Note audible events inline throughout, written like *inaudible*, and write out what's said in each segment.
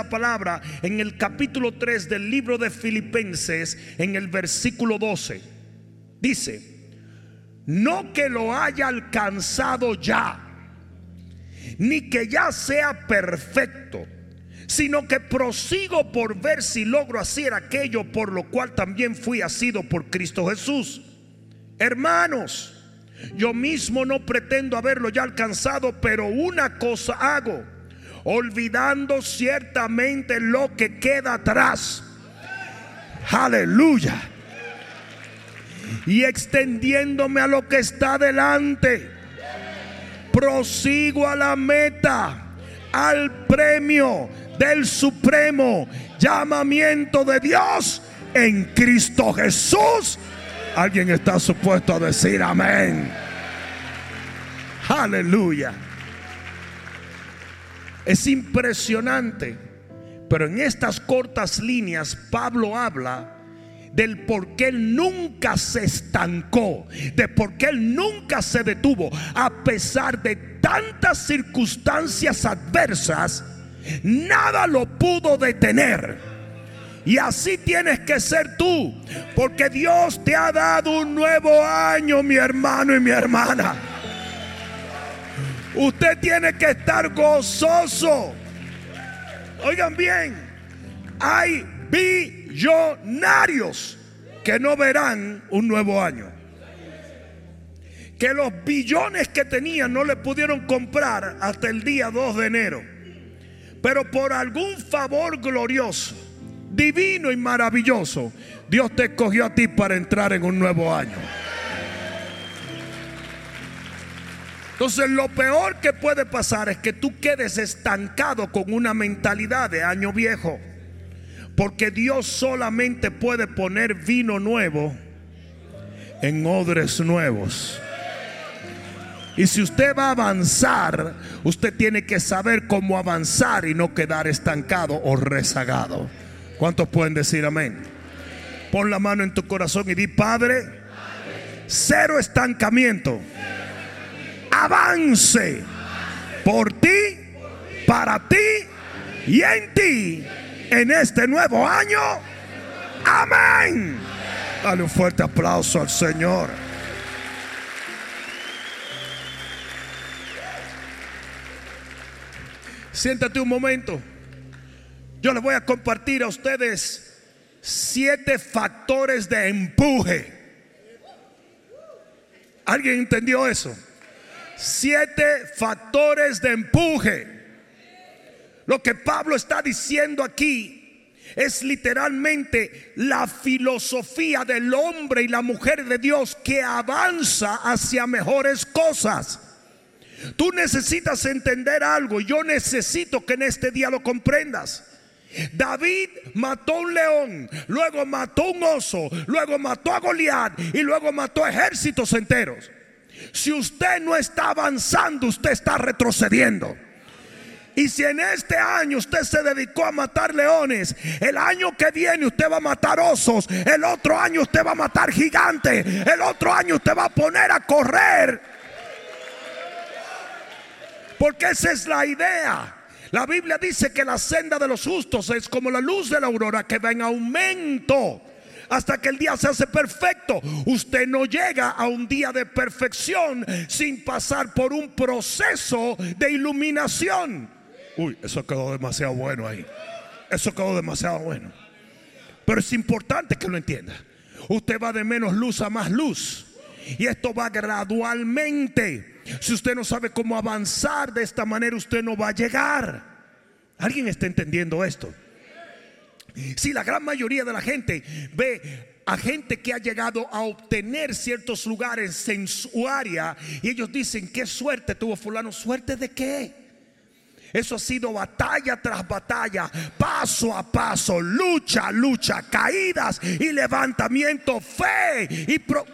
la palabra en el capítulo 3 del libro de Filipenses, en el versículo 12. Dice, no que lo haya alcanzado ya, ni que ya sea perfecto, sino que prosigo por ver si logro hacer aquello por lo cual también fui asido por Cristo Jesús. Hermanos, yo mismo no pretendo haberlo ya alcanzado, pero una cosa hago, olvidando ciertamente lo que queda atrás. Aleluya. Y extendiéndome a lo que está delante, prosigo a la meta, al premio del supremo llamamiento de Dios en Cristo Jesús Alguien está supuesto a decir amén. Aleluya. Es impresionante, pero en estas cortas líneas Pablo habla del por qué él nunca se estancó, de por qué él nunca se detuvo, a pesar de tantas circunstancias adversas, nada lo pudo detener. Y así tienes que ser tú. Porque Dios te ha dado un nuevo año, mi hermano y mi hermana. Usted tiene que estar gozoso. Oigan bien, hay billonarios que no verán un nuevo año. Que los billones que tenían no le pudieron comprar hasta el día 2 de enero. Pero por algún favor glorioso divino y maravilloso, Dios te escogió a ti para entrar en un nuevo año. Entonces lo peor que puede pasar es que tú quedes estancado con una mentalidad de año viejo. Porque Dios solamente puede poner vino nuevo en odres nuevos. Y si usted va a avanzar, usted tiene que saber cómo avanzar y no quedar estancado o rezagado. ¿Cuántos pueden decir amén? Pon la mano en tu corazón y di, Padre, cero estancamiento. Avance por ti, para ti y en ti en este nuevo año. Amén. Dale un fuerte aplauso al Señor. Siéntate un momento. Yo les voy a compartir a ustedes siete factores de empuje. ¿Alguien entendió eso? Siete factores de empuje. Lo que Pablo está diciendo aquí es literalmente la filosofía del hombre y la mujer de Dios que avanza hacia mejores cosas. Tú necesitas entender algo. Yo necesito que en este día lo comprendas. David mató un león, luego mató un oso, luego mató a Goliat y luego mató ejércitos enteros. Si usted no está avanzando, usted está retrocediendo. Y si en este año usted se dedicó a matar leones, el año que viene usted va a matar osos, el otro año usted va a matar gigantes, el otro año usted va a poner a correr. Porque esa es la idea. La Biblia dice que la senda de los justos es como la luz de la aurora que va en aumento hasta que el día se hace perfecto. Usted no llega a un día de perfección sin pasar por un proceso de iluminación. Uy, eso quedó demasiado bueno ahí. Eso quedó demasiado bueno. Pero es importante que lo entienda. Usted va de menos luz a más luz. Y esto va gradualmente. Si usted no sabe cómo avanzar de esta manera, usted no va a llegar. ¿Alguien está entendiendo esto? Si la gran mayoría de la gente ve a gente que ha llegado a obtener ciertos lugares en su área y ellos dicen, qué suerte tuvo fulano, suerte de qué? Eso ha sido batalla tras batalla, paso a paso, lucha, lucha, caídas y levantamiento, fe y pro.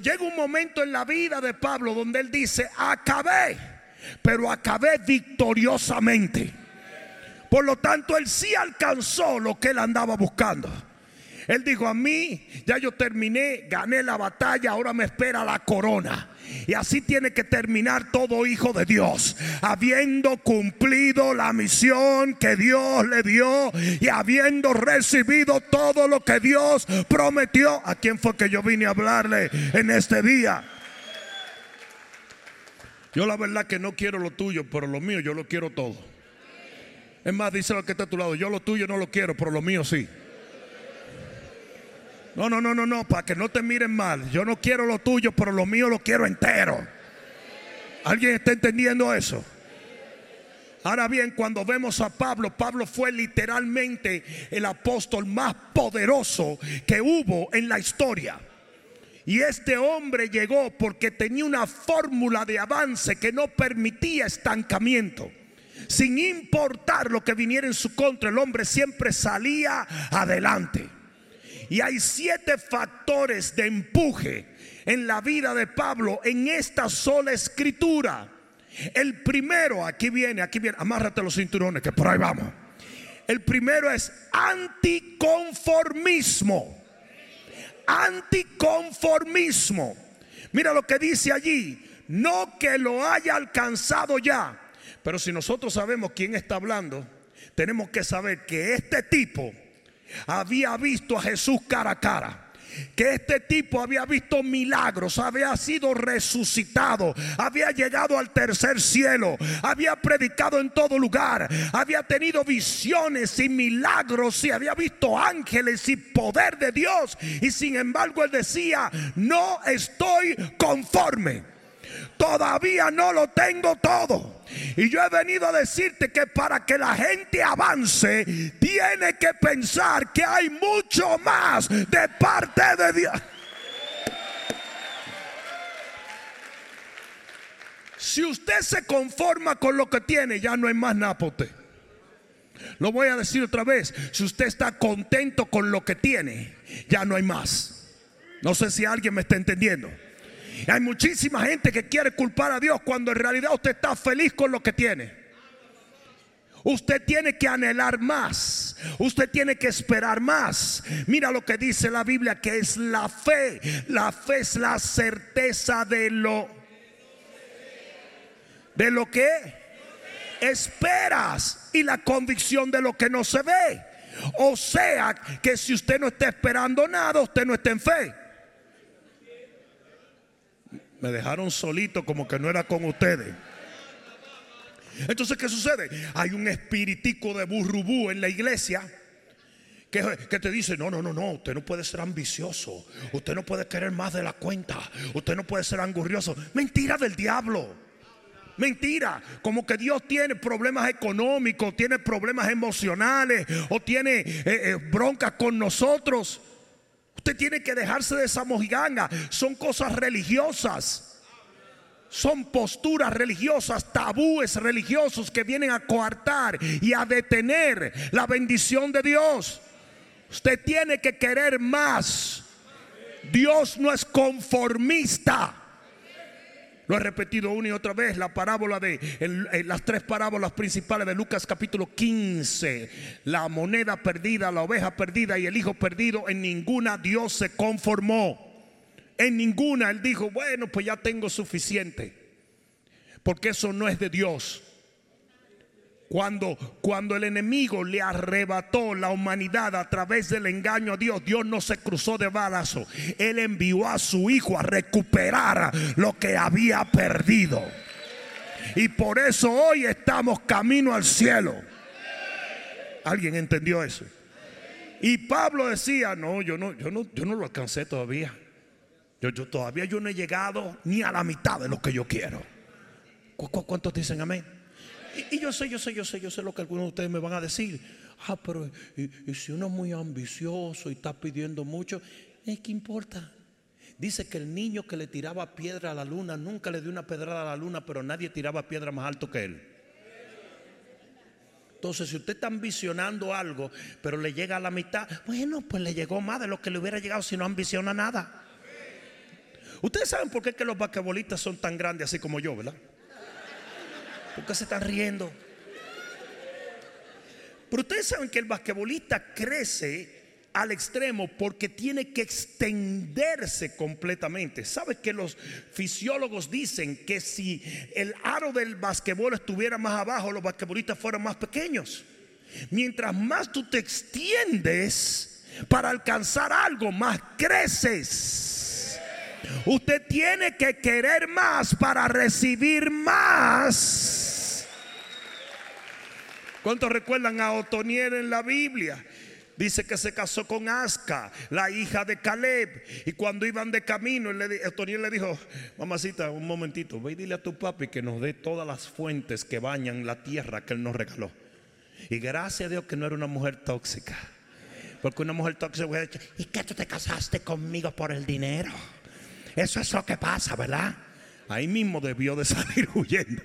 Llega un momento en la vida de Pablo donde él dice, acabé, pero acabé victoriosamente. Por lo tanto, él sí alcanzó lo que él andaba buscando. Él dijo a mí, ya yo terminé, gané la batalla, ahora me espera la corona. Y así tiene que terminar todo hijo de Dios, habiendo cumplido la misión que Dios le dio y habiendo recibido todo lo que Dios prometió. ¿A quién fue que yo vine a hablarle en este día? Yo la verdad que no quiero lo tuyo, pero lo mío yo lo quiero todo. Es más, dice lo que está a tu lado, yo lo tuyo no lo quiero, pero lo mío sí. No, no, no, no, no, para que no te miren mal. Yo no quiero lo tuyo, pero lo mío lo quiero entero. ¿Alguien está entendiendo eso? Ahora bien, cuando vemos a Pablo, Pablo fue literalmente el apóstol más poderoso que hubo en la historia. Y este hombre llegó porque tenía una fórmula de avance que no permitía estancamiento. Sin importar lo que viniera en su contra, el hombre siempre salía adelante. Y hay siete factores de empuje en la vida de Pablo en esta sola escritura. El primero, aquí viene, aquí viene, amárrate los cinturones que por ahí vamos. El primero es anticonformismo. Anticonformismo. Mira lo que dice allí. No que lo haya alcanzado ya. Pero si nosotros sabemos quién está hablando, tenemos que saber que este tipo había visto a Jesús cara a cara que este tipo había visto milagros, había sido resucitado, había llegado al tercer cielo, había predicado en todo lugar, había tenido visiones y milagros y había visto ángeles y poder de Dios. Y sin embargo él decía, no estoy conforme. Todavía no lo tengo todo. Y yo he venido a decirte que para que la gente avance, tiene que pensar que hay mucho más de parte de Dios. Si usted se conforma con lo que tiene, ya no hay más nada Lo voy a decir otra vez. Si usted está contento con lo que tiene, ya no hay más. No sé si alguien me está entendiendo. Hay muchísima gente que quiere culpar a Dios cuando en realidad usted está feliz con lo que tiene. Usted tiene que anhelar más. Usted tiene que esperar más. Mira lo que dice la Biblia que es la fe. La fe es la certeza de lo de lo que esperas y la convicción de lo que no se ve. O sea, que si usted no está esperando nada, usted no está en fe. Me dejaron solito como que no era con ustedes. Entonces, ¿qué sucede? Hay un espiritico de burrubú en la iglesia que, te dice, no, no, no, no, usted no puede ser ambicioso, usted no puede querer más de la cuenta, usted no puede ser angurrioso. Mentira del diablo. Mentira, como que Dios tiene problemas económicos, tiene problemas emocionales o tiene eh, eh, broncas con nosotros. Usted tiene que dejarse de esa mojiganga. Son cosas religiosas. Son posturas religiosas, tabúes religiosos que vienen a coartar y a detener la bendición de Dios. Usted tiene que querer más. Dios no es conformista. Lo he repetido una y otra vez, la parábola de las tres parábolas principales de Lucas capítulo 15, la moneda perdida, la oveja perdida y el hijo perdido, en ninguna Dios se conformó. En ninguna Él dijo, bueno, pues ya tengo suficiente. Porque eso no es de Dios. Cuando, cuando el enemigo le arrebató la humanidad a través del engaño a Dios, Dios no se cruzó de balazo. Él envió a su hijo a recuperar lo que había perdido. Y por eso hoy estamos camino al cielo. ¿Alguien entendió eso? Y Pablo decía, no, yo no, yo no, yo no lo alcancé todavía. Yo, yo todavía yo no he llegado ni a la mitad de lo que yo quiero. ¿Cuántos dicen amén? Y, yo sé, yo sé, yo sé, yo sé lo que algunos de ustedes me van a decir. Ah, pero si uno es muy ambicioso y está pidiendo mucho, ¿qué importa? Dice que el niño que le tiraba piedra a la luna nunca le dio una pedrada a la luna, pero nadie tiraba piedra más alto que él. Entonces, si usted está ambicionando algo, pero le llega a la mitad, bueno, pues le llegó más de lo que le hubiera llegado si no ambiciona nada. Ustedes saben por qué que los basquetbolistas son tan grandes así como yo, ¿verdad? ¿Por qué se están riendo? Pero ustedes saben que el basquetbolista crece al extremo porque tiene que extenderse completamente. ¿Sabes que los fisiólogos dicen que si el aro del basquetbol estuviera más abajo, los basquetbolistas fueran más pequeños? Mientras más tú te extiendes para alcanzar algo, más creces. Usted tiene que querer más para recibir más. ¿Cuántos recuerdan a Otoniel en la Biblia? Dice que se casó con Asca, la hija de Caleb. Y cuando iban de camino, Otoniel le dijo, mamacita, un momentito, ve y dile a tu papi que nos dé todas las fuentes que bañan la tierra que él nos regaló. Y gracias a Dios que no era una mujer tóxica. Porque una mujer tóxica ¿y qué tú te casaste conmigo por el dinero? Eso es lo que pasa, ¿verdad? Ahí mismo debió de *laughs* salir huyendo.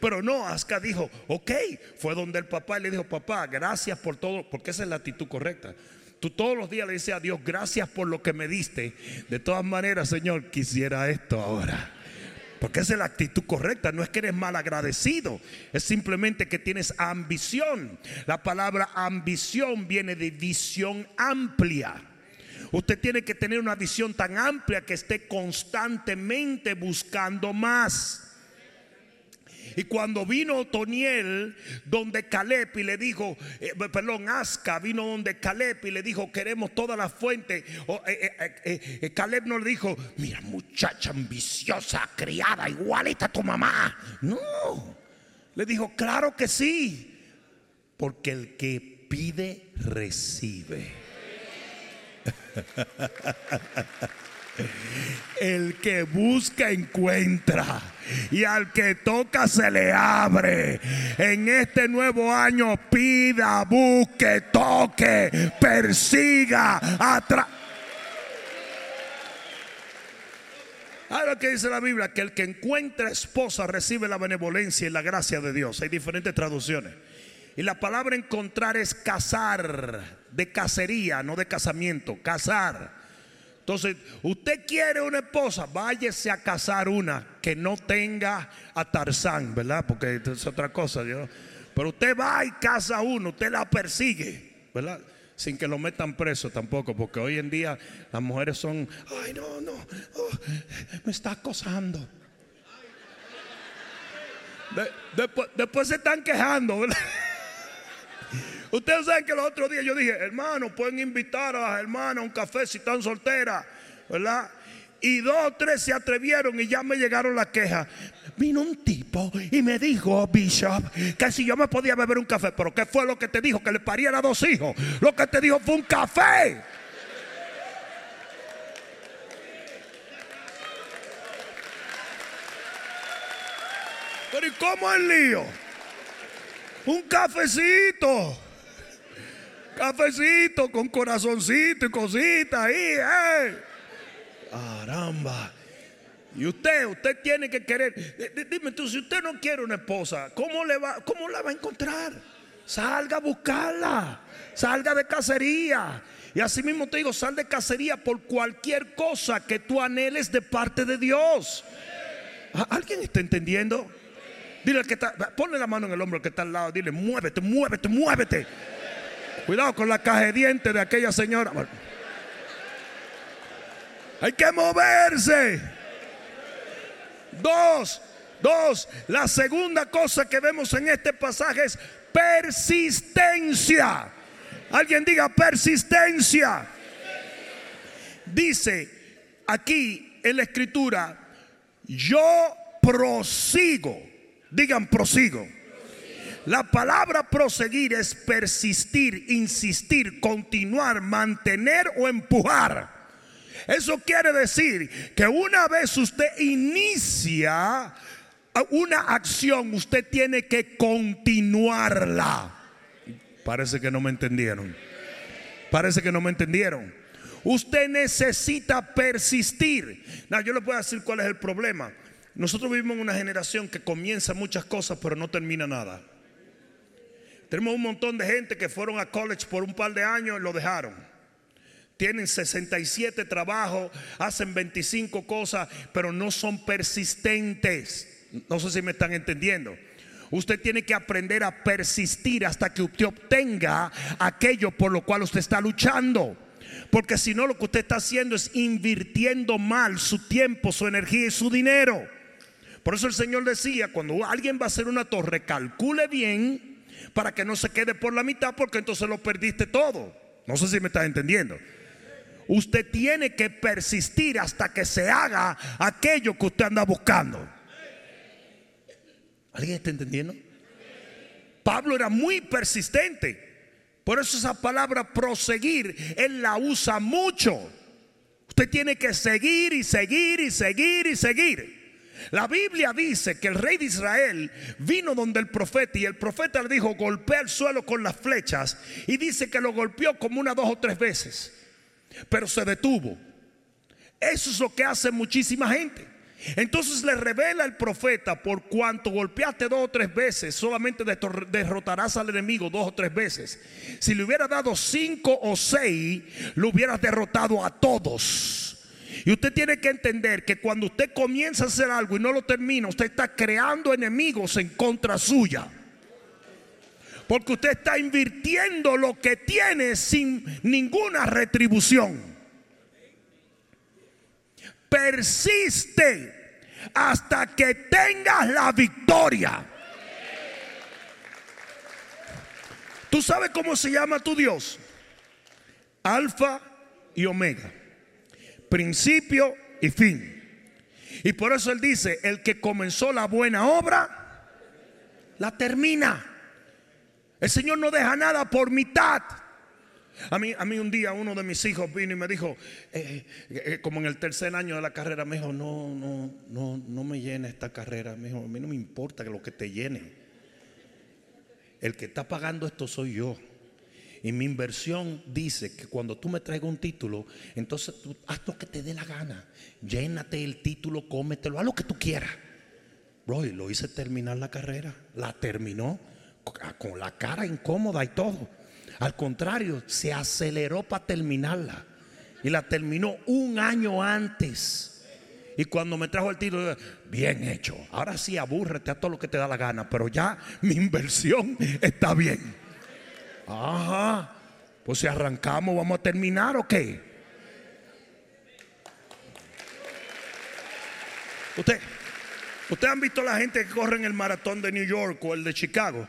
Pero no, Aska dijo, ok, fue donde el papá le dijo, papá, gracias por todo, porque esa es la actitud correcta. Tú todos los días le dices a Dios, gracias por lo que me diste. De todas maneras, Señor, quisiera esto ahora. Porque esa es la actitud correcta. No es que eres mal agradecido. Es simplemente que tienes ambición. La palabra ambición viene de visión amplia. Usted tiene que tener una visión tan amplia que esté constantemente buscando más. Y cuando vino Toniel donde Caleb y le dijo, eh, perdón, Asca vino donde Caleb y le dijo, queremos toda la fuente. Eh, eh, Caleb no le dijo, mira muchacha ambiciosa, criada, igualita a tu mamá. No, le dijo, claro que sí, porque el que pide, recibe. El que busca encuentra y al que toca se le abre. En este nuevo año pida, busque, toque, persiga, atrás. Ahora lo que dice la Biblia, que el que encuentra esposa recibe la benevolencia y la gracia de Dios. Hay diferentes traducciones. Y la palabra encontrar es casar, de cacería, no de casamiento, casar. Entonces, usted quiere una esposa, váyase a casar una que no tenga a Tarzán, ¿verdad? Porque es otra cosa. Pero usted va y casa uno, usted la persigue, ¿verdad? Sin que lo metan preso tampoco, porque hoy en día las mujeres son, ay, no, no, oh, me está acosando. después, después se están quejando, ¿verdad? Ustedes saben que los otros días yo dije, hermano, pueden invitar a las hermanas a un café si están solteras, ¿verdad? Y dos o tres se atrevieron y ya me llegaron las quejas. Vino un tipo y me dijo, Bishop, que si yo me podía beber un café. Pero ¿qué fue lo que te dijo? Que le pariera dos hijos. Lo que te dijo fue un café. Pero ¿y cómo el lío? Un cafecito. Cafecito con corazoncito y cositas ahí. Eh. Caramba. Y usted, usted tiene que querer. Dime tú, si usted no quiere una esposa, ¿cómo, le va, cómo la va a encontrar? Salga a buscarla. Salga de cacería. Y así mismo te digo, sal de cacería por cualquier cosa que tú anheles de parte de Dios. ¿Alguien está entendiendo? Dile que está, ponle la mano en el hombro que está al lado. Dile, muévete, muévete, muévete. Cuidado con la caja de dientes de aquella señora. Hay que moverse. Dos, dos. La segunda cosa que vemos en este pasaje es persistencia. Alguien diga persistencia. Dice aquí en la escritura, yo prosigo. Digan prosigo. La palabra proseguir es persistir, insistir, continuar, mantener o empujar. Eso quiere decir que una vez usted inicia una acción, usted tiene que continuarla. Parece que no me entendieron. Parece que no me entendieron. Usted necesita persistir. No, yo le puedo decir cuál es el problema. Nosotros vivimos en una generación que comienza muchas cosas pero no termina nada. Tenemos un montón de gente que fueron a college por un par de años y lo dejaron. Tienen 67 trabajos, hacen 25 cosas, pero no son persistentes. No sé si me están entendiendo. Usted tiene que aprender a persistir hasta que usted obtenga aquello por lo cual usted está luchando. Porque si no, lo que usted está haciendo es invirtiendo mal su tiempo, su energía y su dinero. Por eso el Señor decía, cuando alguien va a hacer una torre, calcule bien para que no se quede por la mitad, porque entonces lo perdiste todo. No sé si me está entendiendo. Usted tiene que persistir hasta que se haga aquello que usted anda buscando. ¿Alguien está entendiendo? Pablo era muy persistente. Por eso esa palabra proseguir, él la usa mucho. Usted tiene que seguir y seguir y seguir y seguir. La Biblia dice que el rey de Israel vino donde el profeta y el profeta le dijo, golpea el suelo con las flechas y dice que lo golpeó como una, dos o tres veces, pero se detuvo. Eso es lo que hace muchísima gente. Entonces le revela el profeta, por cuanto golpeaste dos o tres veces, solamente derrotarás al enemigo dos o tres veces. Si le hubiera dado cinco o seis, lo hubieras derrotado a todos. Y usted tiene que entender que cuando usted comienza a hacer algo y no lo termina, usted está creando enemigos en contra suya. Porque usted está invirtiendo lo que tiene sin ninguna retribución persiste hasta que tengas la victoria. ¿Tú sabes cómo se llama tu Dios? Alfa y Omega. Principio y fin. Y por eso Él dice, el que comenzó la buena obra, la termina. El Señor no deja nada por mitad. A mí, a mí un día uno de mis hijos vino y me dijo, eh, eh, eh, como en el tercer año de la carrera, me dijo, no, no, no, no me llene esta carrera. Me dijo, a mí no me importa que lo que te llene. El que está pagando esto soy yo. Y mi inversión dice que cuando tú me traigas un título, entonces tú haz lo que te dé la gana. Llénate el título, cómetelo, haz lo que tú quieras. Bro, y lo hice terminar la carrera. La terminó con la cara incómoda y todo. Al contrario, se aceleró para terminarla. Y la terminó un año antes. Y cuando me trajo el título, bien hecho. Ahora sí, abúrrete a todo lo que te da la gana, pero ya mi inversión *laughs* está bien. Ajá. Pues si arrancamos, ¿vamos a terminar o qué? Usted, ¿Ustedes han visto la gente que corre en el maratón de New York o el de Chicago?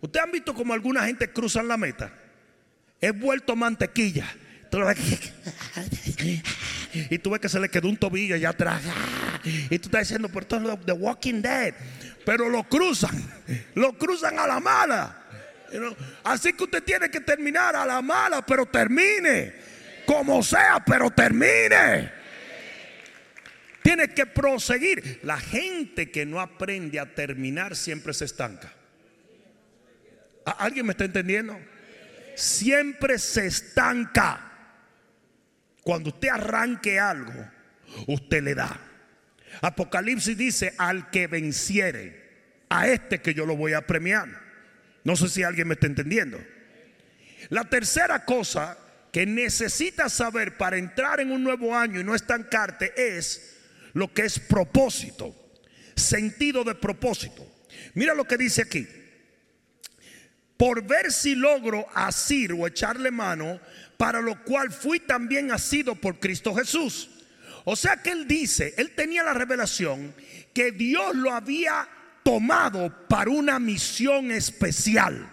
¿Ustedes han visto como alguna gente cruzan la meta? es vuelto mantequilla. Y tú ves que se le quedó un tobillo allá atrás. Y tú estás diciendo por todo The Walking Dead. Pero lo cruzan. Lo cruzan a la mala. Así que usted tiene que terminar a la mala, pero termine. Como sea, pero termine. Tiene que proseguir. La gente que no aprende a terminar siempre se estanca. ¿Alguien me está entendiendo? siempre se estanca. Cuando usted arranque algo, usted le da. Apocalipsis dice, al que venciere, a este que yo lo voy a premiar. No sé si alguien me está entendiendo. La tercera cosa que necesitas saber para entrar en un nuevo año y no estancarte es lo que es propósito, sentido de propósito. Mira lo que dice aquí por ver si logro asir o echarle mano, para lo cual fui también asido por Cristo Jesús. O sea que él dice, él tenía la revelación que Dios lo había tomado para una misión especial.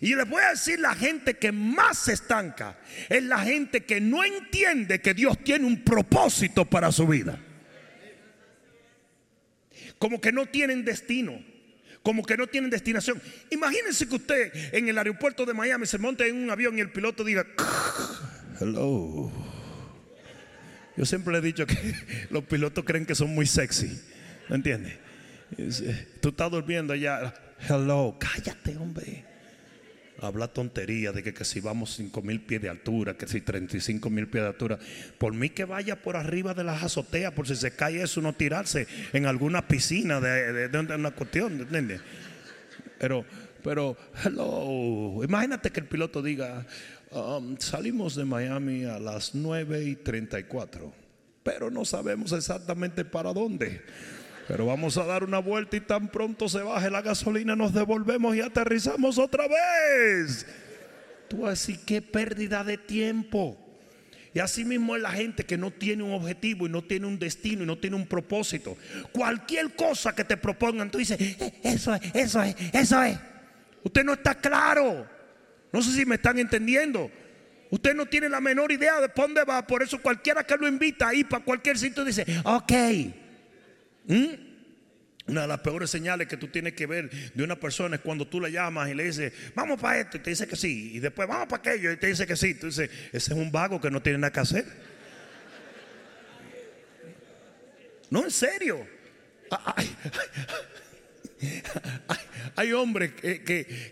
Y les voy a decir, la gente que más se estanca es la gente que no entiende que Dios tiene un propósito para su vida. Como que no tienen destino como que no tienen destinación. Imagínense que usted en el aeropuerto de Miami se monte en un avión y el piloto diga, hello. Yo siempre le he dicho que *laughs* los pilotos creen que son muy sexy. ¿Me entiendes? Tú estás durmiendo allá. Hello, cállate, hombre. Habla tontería de que, si vamos 5 mil pies de altura, que si 35 mil pies de altura. Por mí que vaya por arriba de las azoteas, por si se cae eso, no tirarse en alguna piscina de, de, una cuestión, ¿entiendes? Pero, pero, hello. Imagínate que el piloto diga, um, salimos de Miami a las 9 y 34, pero no sabemos exactamente para dónde. Pero vamos a dar una vuelta y tan pronto se baje la gasolina nos devolvemos y aterrizamos otra vez. Tú así, qué pérdida de tiempo. Y así mismo es la gente que no tiene un objetivo y no tiene un destino y no tiene un propósito. Cualquier cosa que te propongan, tú dices, "Eh, eso es, eso es, eso es. Usted no está claro. No sé si me están entendiendo. Usted no tiene la menor idea de dónde va. Por eso cualquiera que lo invita ahí para cualquier sitio dice, ok. ¿Mm? Una de las peores señales que tú tienes que ver de una persona es cuando tú le llamas y le dices, vamos para esto, y te dice que sí, y después vamos para aquello, y te dice que sí. Tú dices, ese es un vago que no tiene nada que hacer. No, en serio. Ay, *laughs* hay, hombres que,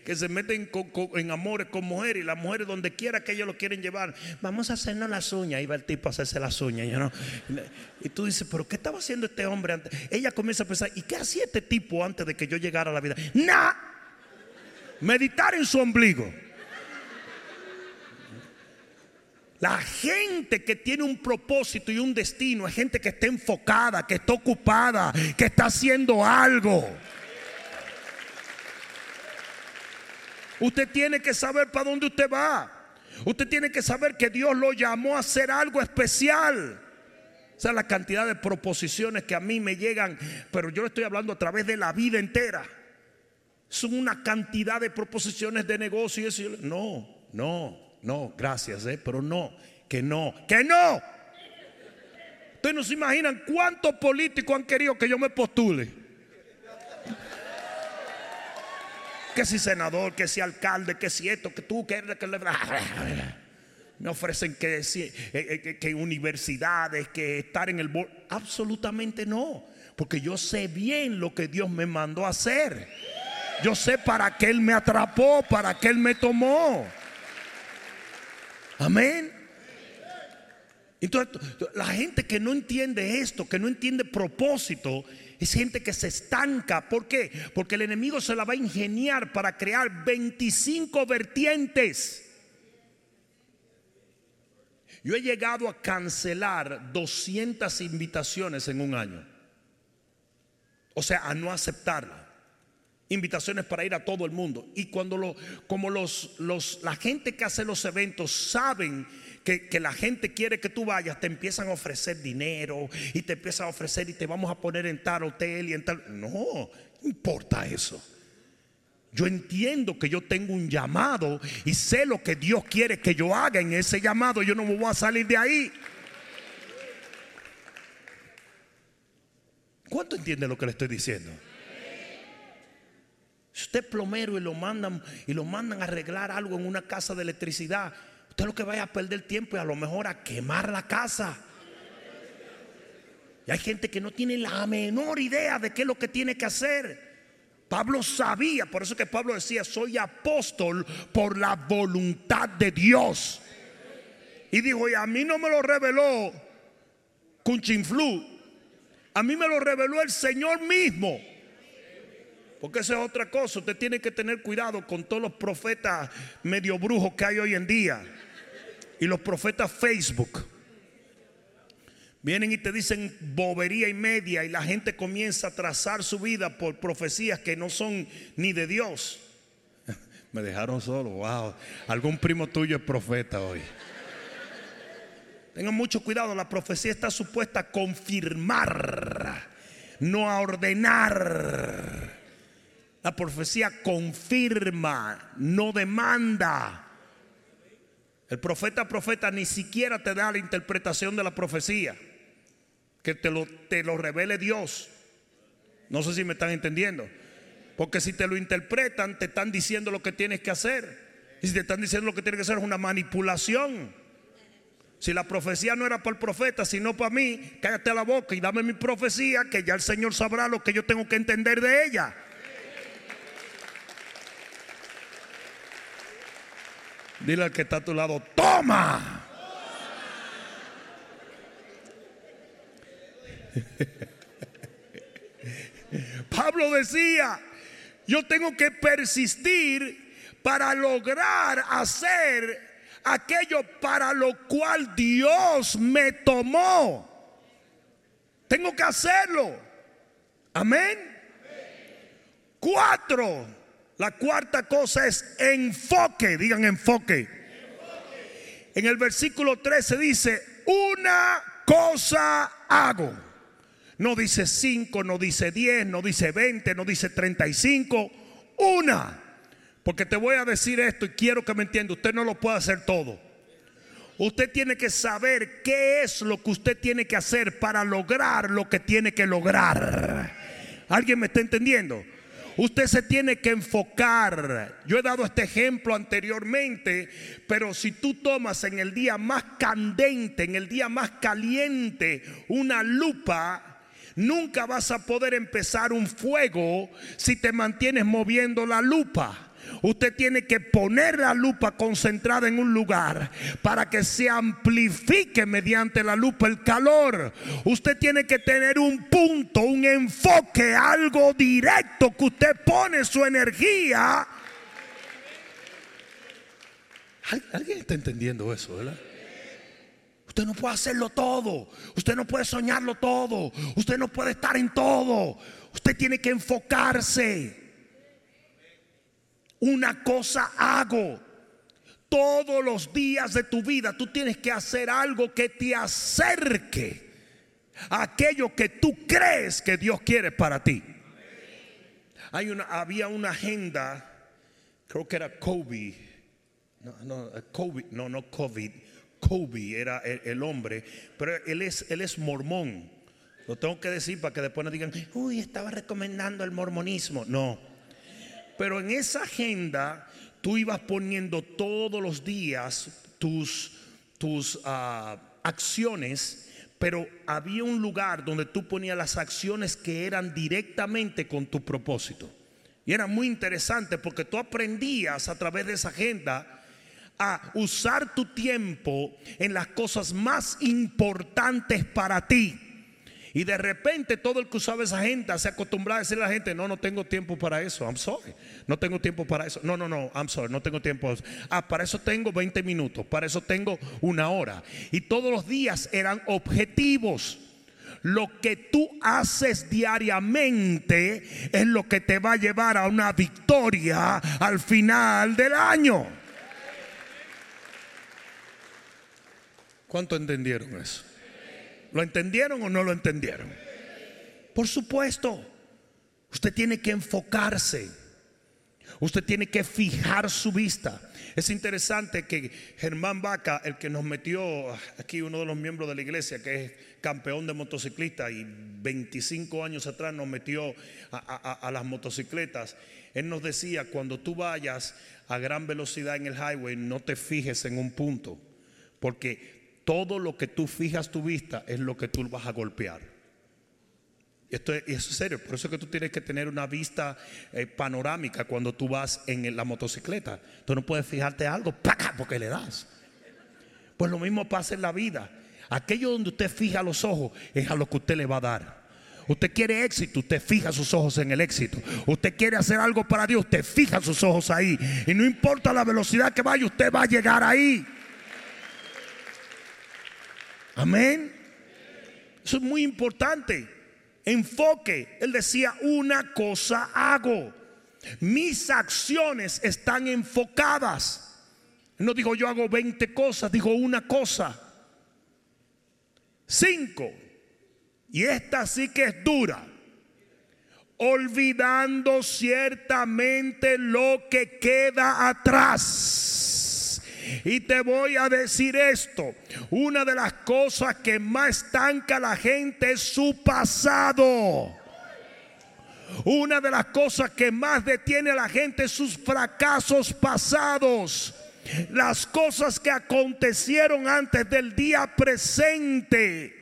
que- se meten en amores con mujeres y las mujeres donde quiera que ellos lo quieren llevar, vamos a hacernos las uñas. Ahí va el tipo a hacerse las uñas. Y tú dices, pero ¿qué estaba haciendo este hombre antes? Ella comienza a pensar, ¿y qué hacía este tipo antes de que yo llegara a la vida? Nada. Meditar en su ombligo. La gente que tiene un propósito y un destino es gente que está enfocada, que está ocupada, que está haciendo algo. Usted tiene que saber para dónde usted va. Usted tiene que saber que Dios lo llamó a hacer algo especial. O sea, la cantidad de proposiciones que a mí me llegan, pero yo le estoy hablando a través de la vida entera. Son una cantidad de proposiciones de negocio No, no, no, gracias, eh, pero no, que no, que no. Ustedes no se imaginan cuántos políticos han querido que yo me postule. Que si senador, que si alcalde, que si esto, que tú, que eres, que le- *laughs* me ofrecen eh, eh, que universidades, que estar en el board. Absolutamente no, porque yo sé bien lo que Dios me mandó a hacer. Yo sé para qué Él me atrapó, para qué Él me tomó. Amén. Entonces, la gente que no entiende esto, que no entiende propósito, es gente que se estanca. ¿Por qué? Porque el enemigo se la va a ingeniar para crear 25 vertientes. Yo he llegado a cancelar 200 invitaciones en un año. O sea, a no aceptarla. Invitaciones para ir a todo el mundo. Y cuando lo, como los, los, la gente que hace los eventos saben que, la gente quiere que tú vayas, te empiezan a ofrecer dinero y te empiezan a ofrecer y te vamos a poner en tal hotel y en tal. No, no importa eso. Yo entiendo que yo tengo un llamado y sé lo que Dios quiere que yo haga en ese llamado. Yo no me voy a salir de ahí. ¿Cuánto entiende lo que le estoy diciendo? Si usted es plomero y lo mandan y lo mandan a arreglar algo en una casa de electricidad, usted lo que vaya a perder tiempo y a lo mejor a quemar la casa. Y hay gente que no tiene la menor idea de qué es lo que tiene que hacer. Pablo sabía, por eso que Pablo decía, soy apóstol por la voluntad de Dios. Y dijo, y a mí no me lo reveló Cunchinflú, a mí me lo reveló el Señor mismo. Porque esa es otra cosa. Usted tiene que tener cuidado con todos los profetas medio brujos que hay hoy en día. Y los profetas Facebook. Vienen y te dicen bobería y media y la gente comienza a trazar su vida por profecías que no son ni de Dios. *laughs* Me dejaron solo, wow. Algún primo tuyo es profeta hoy. Tengan mucho cuidado, la profecía está supuesta a confirmar, no a ordenar. La profecía confirma, no demanda. El profeta profeta ni siquiera te da la interpretación de la profecía, que te lo, te lo revele Dios. No sé si me están entendiendo. Porque si te lo interpretan, te están diciendo lo que tienes que hacer. Y si te están diciendo lo que tienes que hacer es una manipulación. Si la profecía no era para el profeta, sino para mí, cállate la boca y dame mi profecía, que ya el Señor sabrá lo que yo tengo que entender de ella. Dile al que está a tu lado, toma. *laughs* Pablo decía, yo tengo que persistir para lograr hacer aquello para lo cual Dios me tomó. Tengo que hacerlo. Amén. Cuatro. La cuarta cosa es enfoque. Digan enfoque. En el versículo 13 dice, una cosa hago. No dice cinco, no dice diez, no dice veinte, no dice treinta y cinco. Una. Porque te voy a decir esto y quiero que me entienda. Usted no lo puede hacer todo. Usted tiene que saber qué es lo que usted tiene que hacer para lograr lo que tiene que lograr. ¿Alguien me está entendiendo? Usted se tiene que enfocar. Yo he dado este ejemplo anteriormente, pero si tú tomas en el día más candente, en el día más caliente, una lupa, nunca vas a poder empezar un fuego si te mantienes moviendo la lupa. Usted tiene que poner la lupa concentrada en un lugar para que se amplifique mediante la lupa el calor. Usted tiene que tener un punto, un enfoque, algo directo que usted pone su energía. ¿Alguien está entendiendo eso, verdad? Usted no puede hacerlo todo. Usted no puede soñarlo todo. Usted no puede estar en todo. Usted tiene que enfocarse. Una cosa hago. Todos los días de tu vida tú tienes que hacer algo que te acerque a aquello que tú crees que Dios quiere para ti. Hay una, había una agenda, creo que era Kobe, no, no, Kobe, no, no Kobe era el, el, hombre, pero él es, él es mormón. Lo tengo que decir para que después no digan, uy, estaba recomendando el mormonismo. No, pero en esa agenda tú ibas poniendo todos los días tus, tus uh, acciones, pero había un lugar donde tú ponías las acciones que eran directamente con tu propósito. Y era muy interesante porque tú aprendías a través de esa agenda a usar tu tiempo en las cosas más importantes para ti. Y de repente todo el que usaba esa agenda se acostumbraba a decirle a la gente, no, no tengo tiempo para eso, I'm sorry, no tengo tiempo para eso, no, no, no, I'm sorry, no tengo tiempo. Ah, para eso tengo 20 minutos, para eso tengo una hora. Y todos los días eran objetivos. Lo que tú haces diariamente es lo que te va a llevar a una victoria al final del año. ¿Cuánto entendieron eso? ¿Lo entendieron o no lo entendieron? Por supuesto, usted tiene que enfocarse. Usted tiene que fijar su vista. Es interesante que Germán Vaca, el que nos metió aquí, uno de los miembros de la iglesia, que es campeón de motociclista y 25 años atrás nos metió a, las motocicletas, él nos decía, cuando tú vayas a gran velocidad en el highway, no te fijes en un punto, porque todo lo que tú fijas tu vista es lo que tú vas a golpear. Esto es, serio, por eso es que tú tienes que tener una vista eh, panorámica cuando tú vas en la motocicleta. Tú no puedes fijarte algo porque le das. Pues lo mismo pasa en la vida. Aquello donde usted fija los ojos es a lo que usted le va a dar. Usted quiere éxito, usted fija sus ojos en el éxito. Usted quiere hacer algo para Dios, usted fija sus ojos ahí. Y no importa la velocidad que vaya, usted va a llegar ahí. Amén. Eso es muy importante. Enfoque. Él decía, una cosa hago. Mis acciones están enfocadas. No digo yo hago 20 cosas, digo una cosa. Cinco. Y esta sí que es dura. Olvidando ciertamente lo que queda atrás y te voy a decir esto, una de las cosas que más estanca a la gente es su pasado. Una de las cosas que más detiene a la gente es sus fracasos pasados. Las cosas que acontecieron antes del día presente.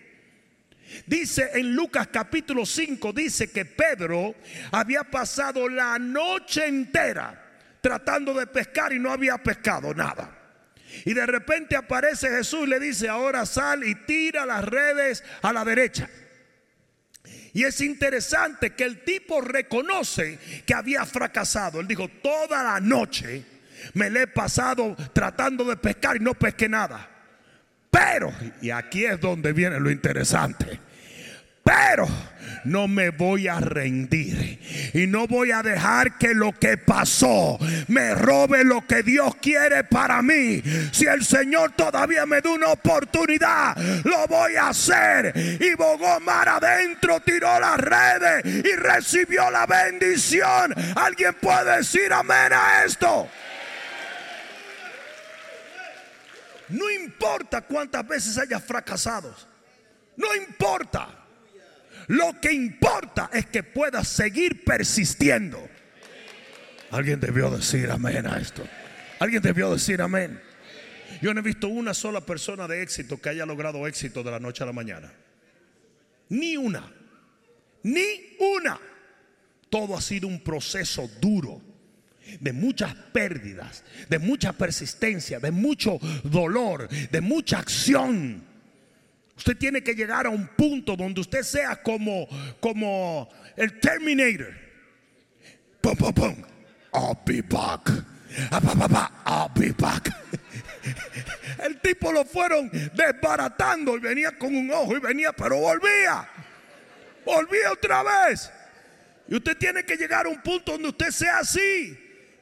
Dice en Lucas capítulo 5, dice que Pedro había pasado la noche entera tratando de pescar y no había pescado nada. Y de repente aparece Jesús le dice, ahora sal y tira las redes a la derecha. Y es interesante que el tipo reconoce que había fracasado. Él dijo, toda la noche me le he pasado tratando de pescar y no pesqué nada. Pero, y aquí es donde viene lo interesante, pero no me voy a rendir y no voy a dejar que lo que pasó me robe lo que Dios quiere para mí. Si el Señor todavía me da una oportunidad, lo voy a hacer. Y bogó mar adentro, tiró las redes y recibió la bendición. ¿Alguien puede decir amén a esto? No importa cuántas veces hayas fracasado. No importa. Lo que importa es que puedas seguir persistiendo. Alguien debió decir amén a esto. Alguien debió decir amén. Yo no he visto una sola persona de éxito que haya logrado éxito de la noche a la mañana. Ni una. Ni una. Todo ha sido un proceso duro de muchas pérdidas, de mucha persistencia, de mucho dolor, de mucha acción. Usted tiene que llegar a un punto donde usted sea como, como el Terminator. Pum, pum, pum. I'll be back. I'll be back. *laughs* El tipo lo fueron desbaratando y venía con un ojo y venía, pero volvía. Volvía otra vez. Y usted tiene que llegar a un punto donde usted sea así.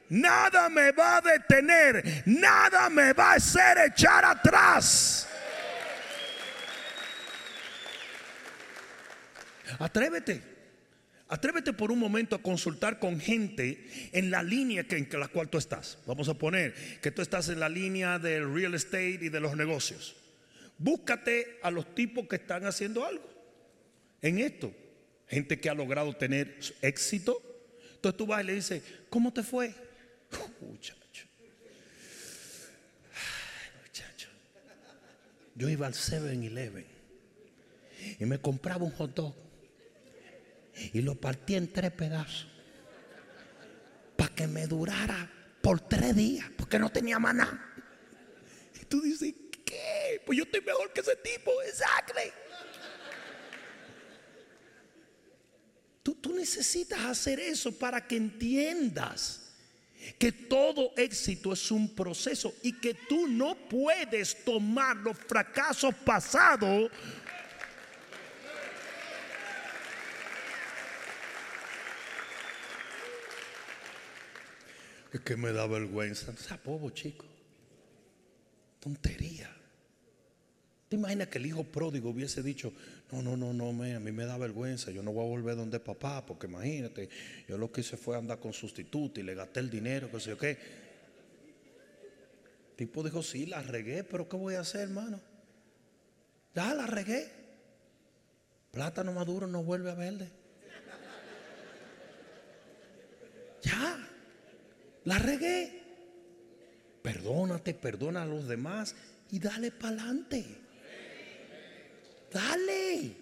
Nada me va a detener. Nada me va a hacer echar atrás. Atrévete. Atrévete por un momento a consultar con gente en la línea que, en la cual tú estás. Vamos a poner que tú estás en la línea del real estate y de los negocios. Búscate a los tipos que están haciendo algo en esto. Gente que ha logrado tener éxito. Entonces tú vas y le dices, ¿cómo te fue? *laughs* muchacho. muchacho. Yo iba al 7-Eleven y me compraba un hot dog y lo partí en tres pedazos para que me durara por tres días, porque no tenía maná. Y tú dices, ¿qué? Pues yo estoy mejor que ese tipo, exacto. Tú, tú necesitas hacer eso para que entiendas que todo éxito es un proceso y que tú no puedes tomar los fracasos pasados Es que me da vergüenza. O sea, chico. Tontería. ¿Te imaginas que el hijo pródigo hubiese dicho, no, no, no, no, a mí me da vergüenza, yo no voy a volver donde papá, porque imagínate, yo lo que hice fue andar con sustituto y le gasté el dinero, que sé yo qué. El tipo dijo, sí, la regué, pero ¿qué voy a hacer, hermano? Ya la regué. Plátano maduro no vuelve a verde. Ya. La regué. Perdónate, perdona a los demás y dale para adelante. Dale.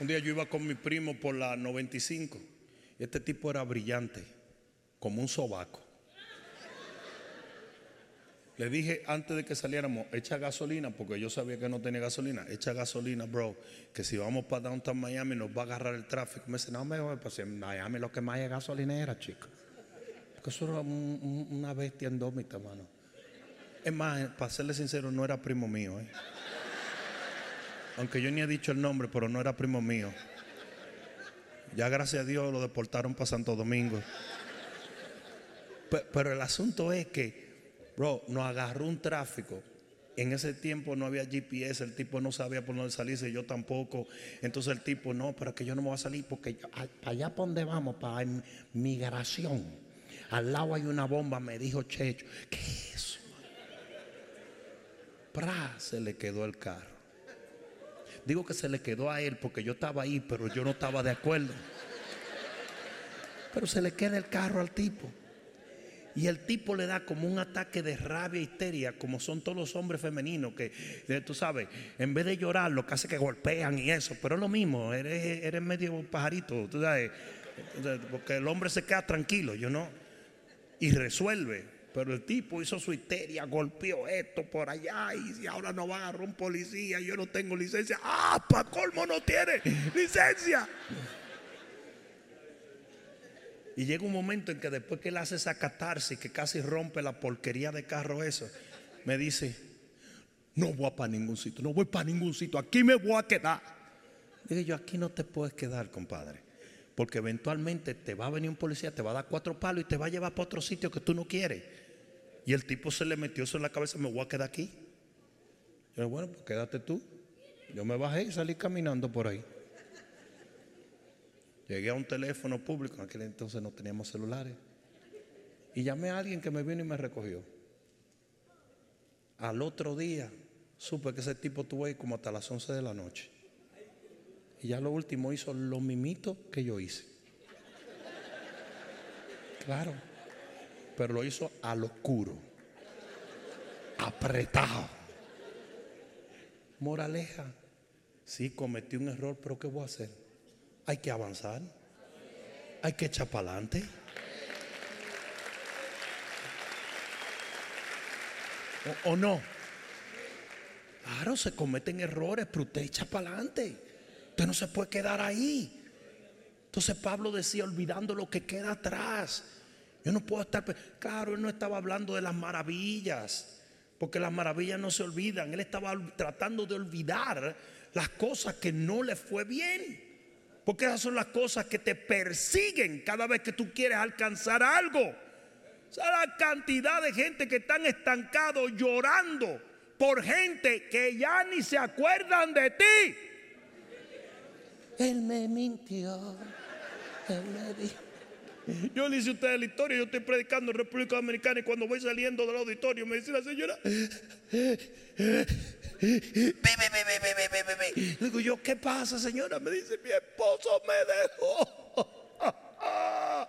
Un día yo iba con mi primo por la 95 y este tipo era brillante, como un sobaco. Le dije antes de que saliéramos, echa gasolina, porque yo sabía que no tenía gasolina. Echa gasolina, bro, que si vamos para Downtown Miami nos va a agarrar el tráfico. Me dice, no, me voy, pues en Miami lo que más es gasolinera, chico. Porque eso era una bestia endómita, hermano. Es más, para serle sincero, no era primo mío. ¿eh? Aunque yo ni he dicho el nombre, pero no era primo mío. Ya gracias a Dios lo deportaron para Santo Domingo. Pero el asunto es que Bro, nos agarró un tráfico. En ese tiempo no había GPS, el tipo no sabía por dónde salirse, yo tampoco. Entonces el tipo, no, pero que yo no me voy a salir porque allá para donde vamos, para migración. Al lado hay una bomba, me dijo Checho. ¿Qué es eso? Pra, se le quedó el carro. Digo que se le quedó a él porque yo estaba ahí, pero yo no estaba de acuerdo. Pero se le queda el carro al tipo. Y el tipo le da como un ataque de rabia, histeria, como son todos los hombres femeninos que, tú sabes, en vez de llorar, lo que hace que golpean y eso. Pero es lo mismo, eres, eres medio pajarito, tú sabes, porque el hombre se queda tranquilo, yo no, y resuelve. Pero el tipo hizo su histeria, golpeó esto por allá y ahora no va a agarrar un policía, yo no tengo licencia. Ah, para colmo no tiene licencia. Y llega un momento en que después que él hace esa catarsis, que casi rompe la porquería de carro eso, me dice, No voy para ningún sitio, no voy para ningún sitio, aquí me voy a quedar. Dije yo, aquí no te puedes quedar, compadre. Porque eventualmente te va a venir un policía, te va a dar cuatro palos y te va a llevar para otro sitio que tú no quieres. Y el tipo se le metió eso en la cabeza, me voy a quedar aquí. Yo, bueno, pues quédate tú. Yo me bajé y salí caminando por ahí. Llegué a un teléfono público, en aquel entonces no teníamos celulares. Y llamé a alguien que me vino y me recogió. Al otro día supe que ese tipo tuvo ahí como hasta las 11 de la noche. Y ya lo último hizo lo mimito que yo hice. Claro. Pero lo hizo a lo oscuro. Apretado. Moraleja. Sí, cometí un error, pero ¿qué voy a hacer? Hay que avanzar. Hay que echar para adelante. ¿O, no? Claro, se cometen errores, pero usted echa para adelante. Usted no se puede quedar ahí. Entonces Pablo decía, olvidando lo que queda atrás. Yo no puedo estar... Claro, él no estaba hablando de las maravillas, porque las maravillas no se olvidan. Él estaba tratando de olvidar las cosas que no le fue bien. Porque esas son las cosas que te persiguen cada vez que tú quieres alcanzar algo. O sea, la cantidad de gente que están estancados llorando por gente que ya ni se acuerdan de ti. Él me mintió. Él me dijo. Yo le hice a ustedes la historia, yo estoy predicando en República Dominicana y cuando voy saliendo del auditorio me dice la señora, Digo yo, ¿qué pasa, señora? Me dice, mi esposo me dejó.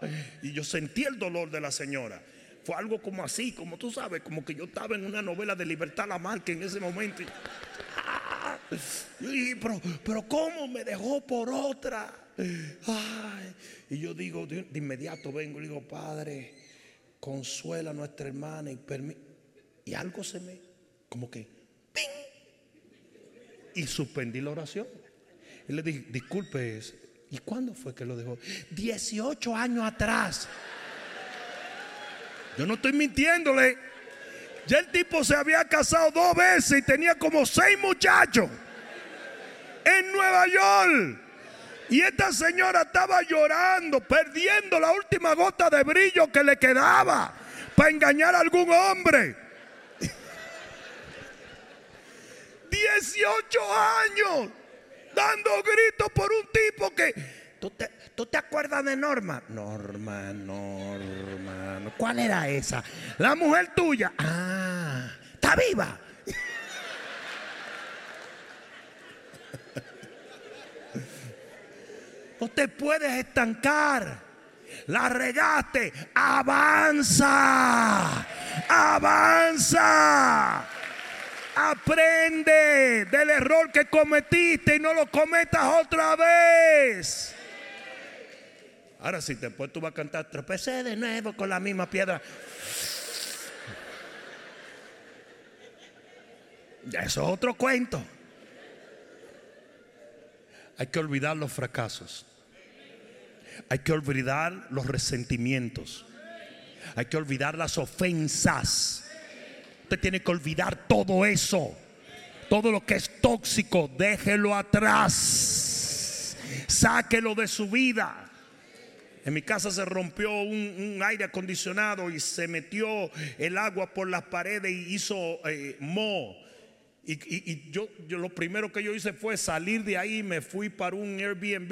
*laughs* y yo sentí el dolor de la señora. Fue algo como así, como tú sabes, como que yo estaba en una novela de Libertad Lamarque en ese momento. Y, pero, pero ¿cómo me dejó por otra? y yo digo, de, inmediato vengo y digo, Padre, consuela a nuestra hermana y Y algo se me, como que, y suspendí la oración. Y le dije, disculpe, ¿y cuándo fue que lo dejó? 18 años atrás. Yo no estoy mintiéndole. Ya el tipo se había casado dos veces y tenía como seis muchachos en Nueva York. Y esta señora estaba llorando, perdiendo la última gota de brillo que le quedaba para engañar a algún hombre. 18 años dando gritos por un tipo que... ¿Tú te, ¿Tú te acuerdas de Norma? Norma, Norma. ¿Cuál era esa? La mujer tuya. Ah, está viva. *laughs* No te puedes estancar. La regaste. Avanza. Avanza. Aprende del error que cometiste y no lo cometas otra vez. Ahora si después tú vas a cantar, tropecé de nuevo con la misma piedra. Ya eso es otro cuento. Hay que olvidar los fracasos. Hay que olvidar los resentimientos. Hay que olvidar las ofensas. Usted tiene que olvidar todo eso. Todo lo que es tóxico, déjelo atrás. Sáquelo de su vida. En mi casa se rompió un, aire acondicionado y se metió el agua por las paredes y hizo eh, mo. Y, yo, lo primero que yo hice fue salir de ahí, me fui para un Airbnb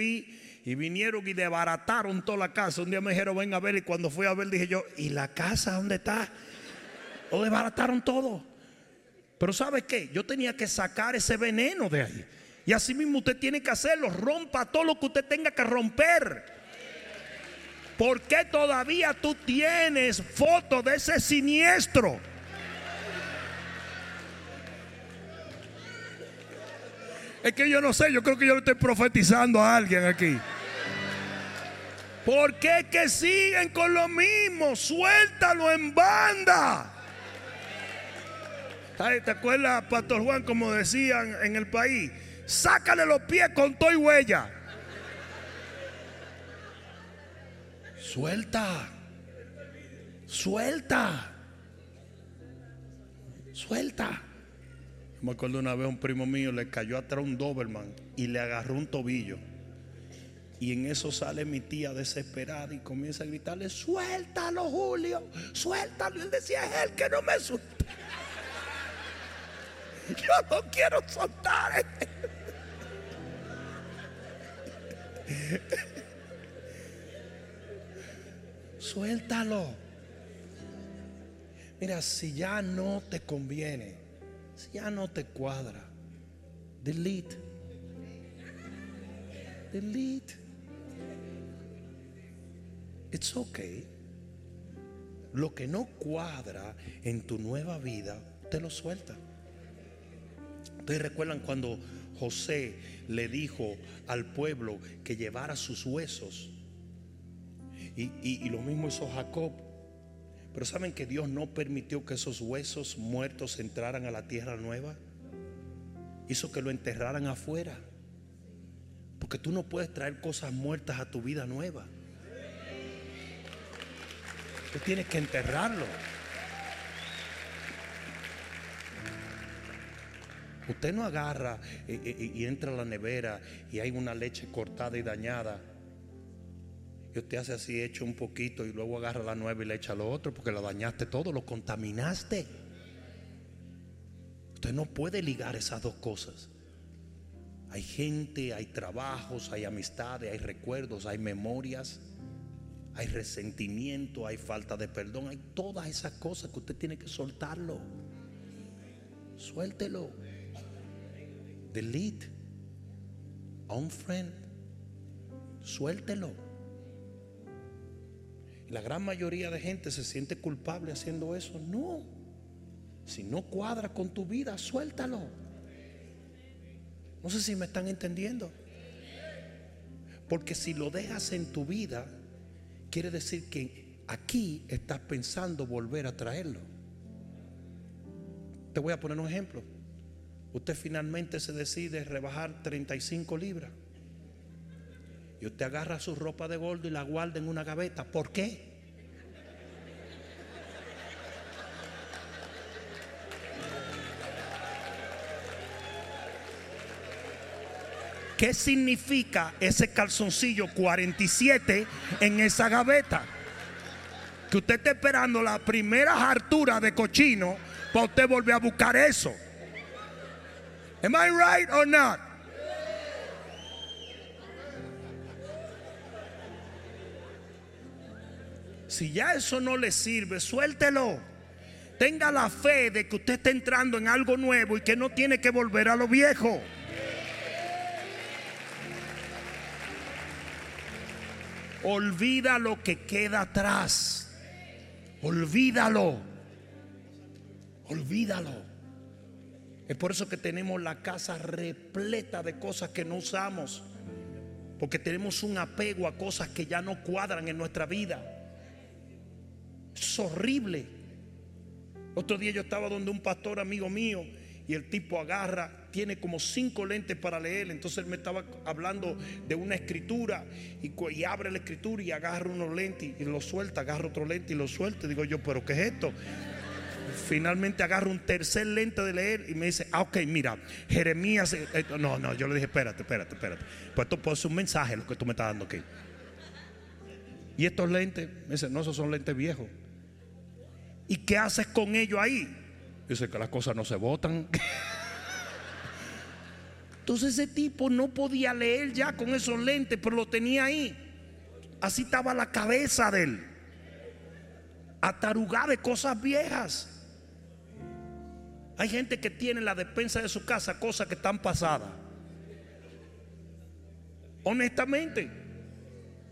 y vinieron y desbarataron toda la casa. Un día me dijeron, ven a ver, y cuando fui a ver dije yo, ¿y la casa dónde está? Lo desbarataron todo. Pero ¿sabe qué? Yo tenía que sacar ese veneno de ahí. Y así mismo usted tiene que hacerlo. Rompa todo lo que usted tenga que romper. ¿Por qué todavía tú tienes fotos de ese siniestro? Es que yo no sé, yo creo que yo le estoy profetizando a alguien aquí. ¿Por qué que siguen con lo mismo? Suéltalo en banda. ¿Te acuerdas, Pastor Juan, como decían en el país? Sácale los pies con todo y huella. Suelta. Suelta. Suelta. Me acuerdo una vez un primo mío le cayó atrás un Doberman y le agarró un tobillo. Y en eso sale mi tía desesperada y comienza a gritarle, suéltalo Julio, suéltalo. Y él decía, es él que no me suelta. *laughs* Yo no quiero soltar. Suéltalo. Mira, si ya no te conviene, si ya no te cuadra, delete. Delete. It's okay. Lo que no cuadra en tu nueva vida, te lo suelta. Ustedes recuerdan cuando José le dijo al pueblo que llevara sus huesos. Y, lo mismo hizo Jacob. Pero saben que Dios no permitió que esos huesos muertos entraran a la tierra nueva. Hizo que lo enterraran afuera. Porque tú no puedes traer cosas muertas a tu vida nueva. Tú tienes que enterrarlo. Usted no agarra y, entra a la nevera y hay una leche cortada y dañada. Y usted hace así, echa un poquito y luego agarra la nueva y le echa lo otro porque lo dañaste todo, lo contaminaste. Usted no puede ligar esas dos cosas. Hay gente, hay trabajos, hay amistades, hay recuerdos, hay memorias, hay resentimiento, hay falta de perdón, hay todas esas cosas que usted tiene que soltarlo. Suéltelo delete, unfriend, suéltelo. Y la gran mayoría de gente se siente culpable haciendo eso. No, si no cuadra con tu vida, suéltalo. No sé si me están entendiendo. Porque si lo dejas en tu vida, quiere decir que aquí estás pensando volver a traerlo. Te voy a poner un ejemplo usted finalmente se decide rebajar 35 libras. Y usted agarra su ropa de gordo y la guarda en una gaveta. ¿Por qué? ¿Qué significa ese calzoncillo 47 en esa gaveta? Que usted está esperando la primera hartura de cochino para usted volver a buscar eso. Am I right or not? Si ya eso no le sirve, suéltelo. Tenga la fe de que usted está entrando en algo nuevo y que no tiene que volver a lo viejo. Olvida lo que queda atrás. Olvídalo. Olvídalo. Es por eso que tenemos la casa repleta de cosas que no usamos. Porque tenemos un apego a cosas que ya no cuadran en nuestra vida. Es horrible. Otro día yo estaba donde un pastor amigo mío y el tipo agarra, tiene como cinco lentes para leer. Entonces él me estaba hablando de una escritura y, y abre la escritura y agarra unos lentes y lo suelta, agarra otro lente y lo suelta. Digo yo, pero ¿qué es esto? Finalmente agarro un tercer lente de leer y me dice, ah, ok, mira, Jeremías, eh, eh, no, no, yo le dije, espérate, espérate, espérate. Pues esto puede ser un mensaje lo que tú me estás dando aquí. Y estos lentes, me dice, no, esos son lentes viejos. ¿Y qué haces con ellos ahí? Dice que las cosas no se botan. *laughs* Entonces ese tipo no podía leer ya con esos lentes, pero lo tenía ahí. Así estaba la cabeza de él. Atarugada de cosas viejas. Hay gente que tiene en la despensa de su casa cosas que están pasadas. Honestamente,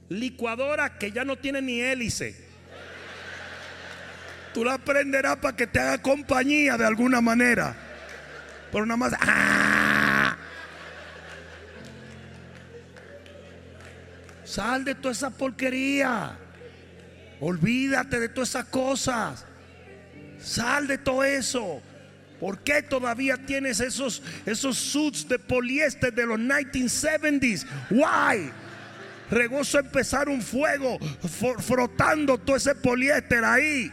licuadora que ya no tiene ni hélice. Tú la prenderás para que te haga compañía de alguna manera. Pero nada más. ¡ah! Sal de toda esa porquería. Olvídate de todas esas cosas. Sal de todo eso. ¿Por qué todavía tienes esos, esos suits de poliéster de los 1970s? Why? Regoso empezar un fuego frotando todo ese poliéster ahí.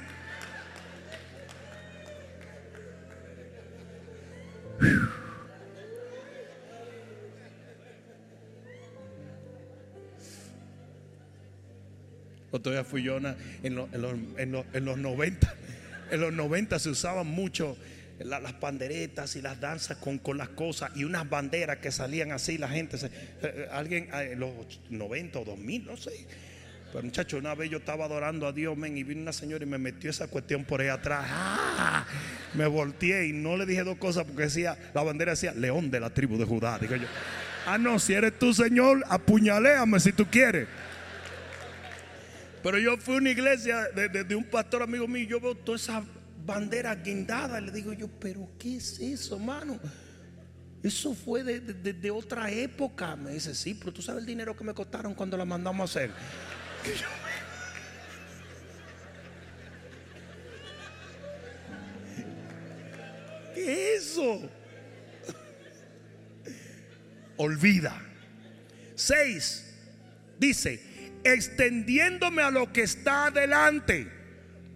Otro día fui yo en, lo, en, lo, en, lo, en los 90. En los 90 se usaban mucho las panderetas y las danzas con, con, las cosas y unas banderas que salían así. La gente, se, eh, alguien eh, en los 90 o 2000, no sé. Pero muchacho, una vez yo estaba adorando a Dios, men, y vino una señora y me metió esa cuestión por ahí atrás. ¡Ah! Me volteé y no le dije dos cosas porque decía, la bandera decía, león de la tribu de Judá. Digo yo, ah, no, si eres tú, Señor, apuñaléame si tú quieres. Pero yo fui a una iglesia de, un pastor amigo mío, yo veo toda esa bandera guindada. Le digo yo, pero ¿qué es eso, mano? Eso fue de, de, otra época. Me dice, sí, pero tú sabes el dinero que me costaron cuando la mandamos a hacer. *laughs* *laughs* ¿Qué es eso? *laughs* Olvida. Seis. Dice, extendiéndome a lo que está adelante.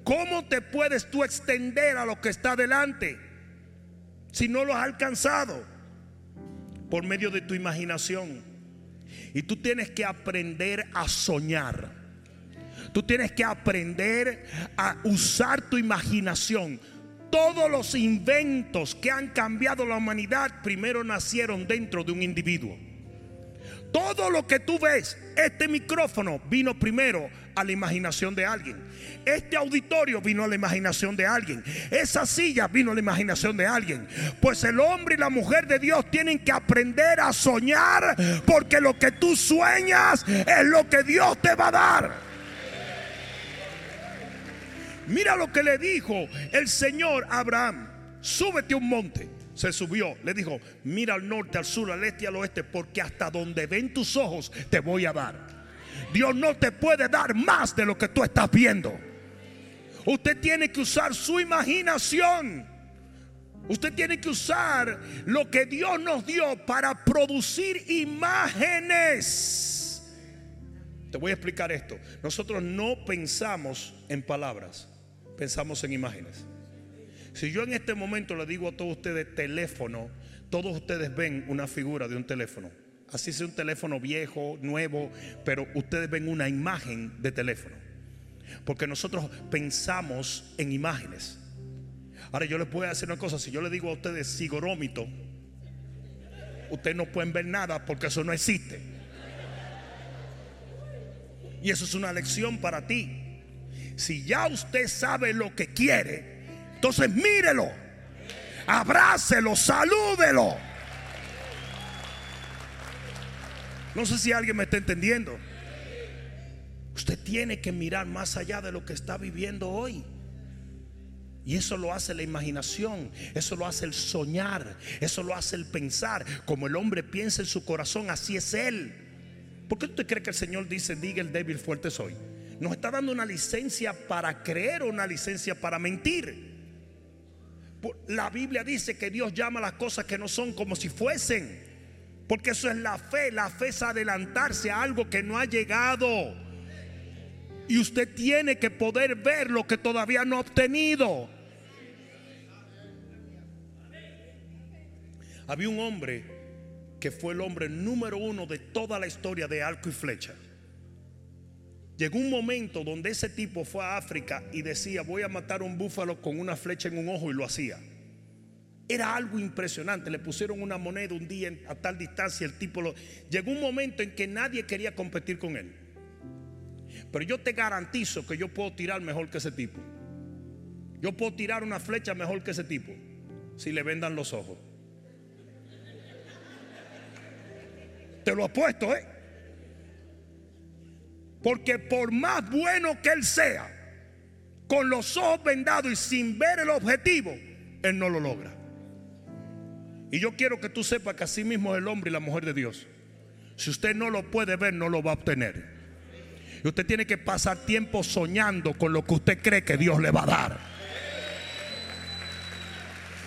¿Cómo te puedes tú extender a lo que está adelante si no lo has alcanzado? Por medio de tu imaginación. Y tú tienes que aprender a soñar. Tú tienes que aprender a usar tu imaginación. Todos los inventos que han cambiado la humanidad primero nacieron dentro de un individuo. Todo lo que tú ves, este micrófono vino primero a la imaginación de alguien. Este auditorio vino a la imaginación de alguien. Esa silla vino a la imaginación de alguien. Pues el hombre y la mujer de Dios tienen que aprender a soñar porque lo que tú sueñas es lo que Dios te va a dar. Mira lo que le dijo el Señor a Abraham. Súbete a un monte se subió, le dijo, mira al norte, al sur, al este y al oeste, porque hasta donde ven tus ojos te voy a dar. Dios no te puede dar más de lo que tú estás viendo. Usted tiene que usar su imaginación. Usted tiene que usar lo que Dios nos dio para producir imágenes. Te voy a explicar esto. Nosotros no pensamos en palabras, pensamos en imágenes. Si yo en este momento le digo a todos ustedes teléfono, todos ustedes ven una figura de un teléfono. Así sea un teléfono viejo, nuevo, pero ustedes ven una imagen de teléfono. Porque nosotros pensamos en imágenes. Ahora yo les voy a decir una cosa, si yo le digo a ustedes sigorómito, ustedes no pueden ver nada porque eso no existe. Y eso es una lección para ti. Si ya usted sabe lo que quiere, entonces mírelo, abrácelo, salúdelo. No sé si alguien me está entendiendo. Usted tiene que mirar más allá de lo que está viviendo hoy. Y eso lo hace la imaginación, eso lo hace el soñar, eso lo hace el pensar. Como el hombre piensa en su corazón, así es él. ¿Por qué usted cree que el Señor dice, diga el débil fuerte soy? Nos está dando una licencia para creer o una licencia para mentir. La Biblia dice que Dios llama las cosas que no son como si fuesen. Porque eso es la fe. La fe es adelantarse a algo que no ha llegado. Y usted tiene que poder ver lo que todavía no ha obtenido. Había un hombre que fue el hombre número uno de toda la historia de arco y flecha. Llegó un momento donde ese tipo fue a África y decía, voy a matar un búfalo con una flecha en un ojo y lo hacía. Era algo impresionante. Le pusieron una moneda un día a tal distancia. El tipo lo. Llegó un momento en que nadie quería competir con él. Pero yo te garantizo que yo puedo tirar mejor que ese tipo. Yo puedo tirar una flecha mejor que ese tipo. Si le vendan los ojos. Te lo apuesto, ¿eh? Porque por más bueno que él sea, con los ojos vendados y sin ver el objetivo, él no lo logra. Y yo quiero que tú sepas que así mismo es el hombre y la mujer de Dios. Si usted no lo puede ver, no lo va a obtener. Y usted tiene que pasar tiempo soñando con lo que usted cree que Dios le va a dar.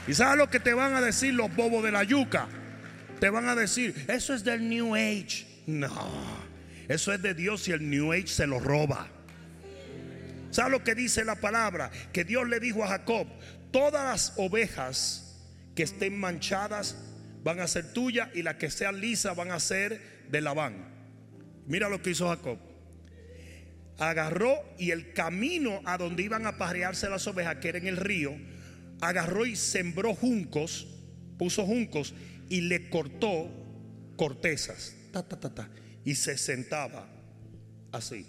¿Y sabes lo que te van a decir los bobos de la yuca? Te van a decir, eso es del New Age. No. Eso es de Dios y el New Age se lo roba. ¿Sabe lo que dice la palabra? Que Dios le dijo a Jacob, todas las ovejas que estén manchadas van a ser tuyas y las que sean lisas van a ser de Labán. Mira lo que hizo Jacob. agarró y el camino a donde iban a parearse las ovejas, que era en el río, agarró y sembró juncos, puso juncos y le cortó cortezas, ta, ta, ta, ta, y se sentaba así.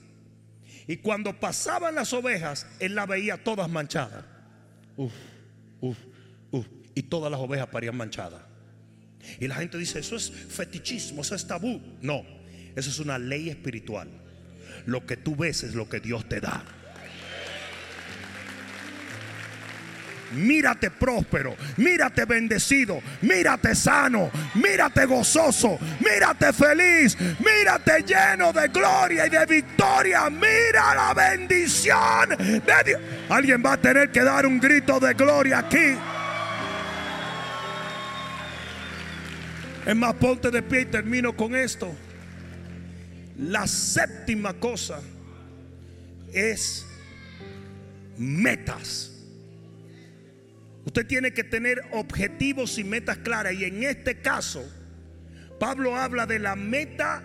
Y cuando pasaban las ovejas, él las veía todas manchadas. Uf, uf, uf. Y todas las ovejas parían manchadas. Y la gente dice, eso es fetichismo, eso es tabú. No, eso es una ley espiritual. Lo que tú ves es lo que Dios te da. Mírate próspero, mírate bendecido, mírate sano, mírate gozoso, mírate feliz, mírate lleno de gloria y de victoria. Mira la bendición de Dios. Alguien va a tener que dar un grito de gloria aquí. Es más, ponte de pie y termino con esto. La séptima cosa es metas. Usted tiene que tener objetivos y metas claras. Y en este caso, Pablo habla de la meta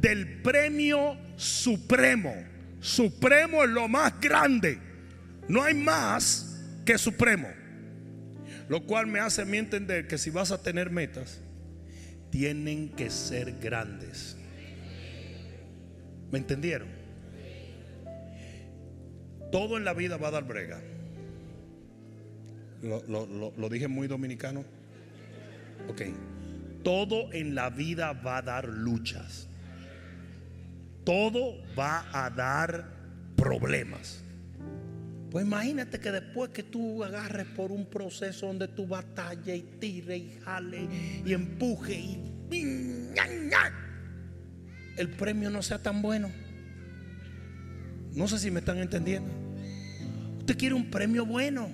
del premio supremo. Supremo es lo más grande. No hay más que supremo. Lo cual me hace a mí entender que si vas a tener metas, tienen que ser grandes. ¿Me entendieron? Todo en la vida va a dar brega. Lo, dije muy dominicano. Ok. Todo en la vida va a dar luchas. Todo va a dar problemas. Pues imagínate que después que tú agarres por un proceso donde tú batalla y tire y jale y empuje y el premio no sea tan bueno. No sé si me están entendiendo. Usted quiere un premio bueno.